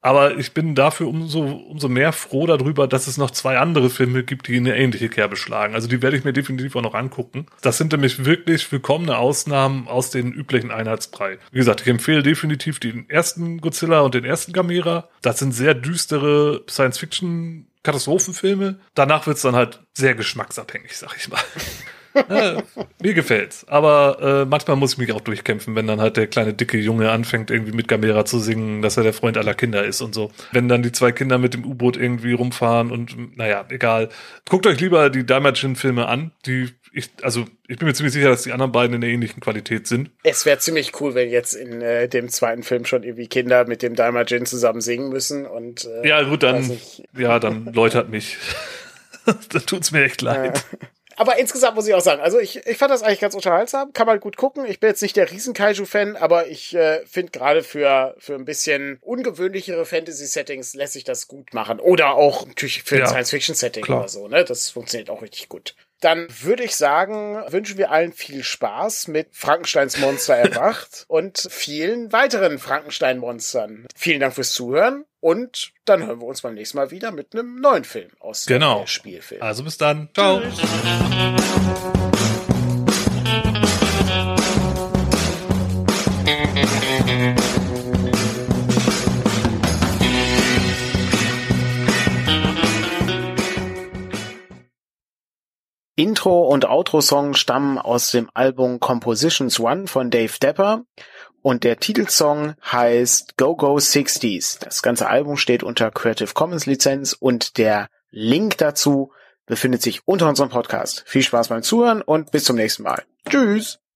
B: Aber ich bin dafür umso, umso mehr froh darüber, dass es noch zwei andere Filme gibt, die eine ähnliche Kerbe schlagen. Also die werde ich mir definitiv auch noch angucken. Das sind nämlich wirklich willkommene Ausnahmen aus den üblichen Einheitsbrei. Wie gesagt, ich empfehle definitiv den ersten Godzilla und den ersten Gamera. Das sind sehr düstere Science-Fiction Katastrophenfilme. Danach wird's dann halt sehr geschmacksabhängig, sag ich mal ja, mir gefällt's. Aber äh, manchmal muss ich mich auch durchkämpfen, wenn dann halt der kleine dicke Junge anfängt, irgendwie mit Gamera zu singen, dass er der Freund aller Kinder ist und so. Wenn dann die zwei Kinder mit dem U-Boot irgendwie rumfahren und naja, egal. Guckt euch lieber die Daimajin-Filme an, die ich, also ich bin mir ziemlich sicher, dass die anderen beiden in der ähnlichen Qualität sind.
A: Es wäre ziemlich cool, wenn jetzt in äh, dem zweiten Film schon irgendwie Kinder mit dem Daimajin zusammen singen müssen und
B: äh, ja gut, dann ja, dann läutert mich. da tut's mir echt leid. Ja
A: aber insgesamt muss ich auch sagen, also ich, ich fand das eigentlich ganz unterhaltsam, kann man gut gucken. Ich bin jetzt nicht der Riesen-Kaiju-Fan, aber ich äh, finde gerade für, für ein bisschen ungewöhnlichere Fantasy-Settings lässt sich das gut machen. Oder auch natürlich für ja, Science-Fiction-Setting oder so, ne? Das funktioniert auch richtig gut. Dann würde ich sagen, wünschen wir allen viel Spaß mit Frankensteins Monster erwacht und vielen weiteren Frankenstein-Monstern. Vielen Dank fürs Zuhören und dann hören wir uns beim nächsten Mal wieder mit einem neuen Film aus
B: genau.
A: dem Spielfilm.
B: Also bis dann. Ciao.
A: Intro und Outro-Song stammen aus dem Album Compositions One von Dave Depper und der Titelsong heißt Go Go 60s. Das ganze Album steht unter Creative Commons Lizenz und der Link dazu befindet sich unter unserem Podcast. Viel Spaß beim Zuhören und bis zum nächsten Mal. Tschüss!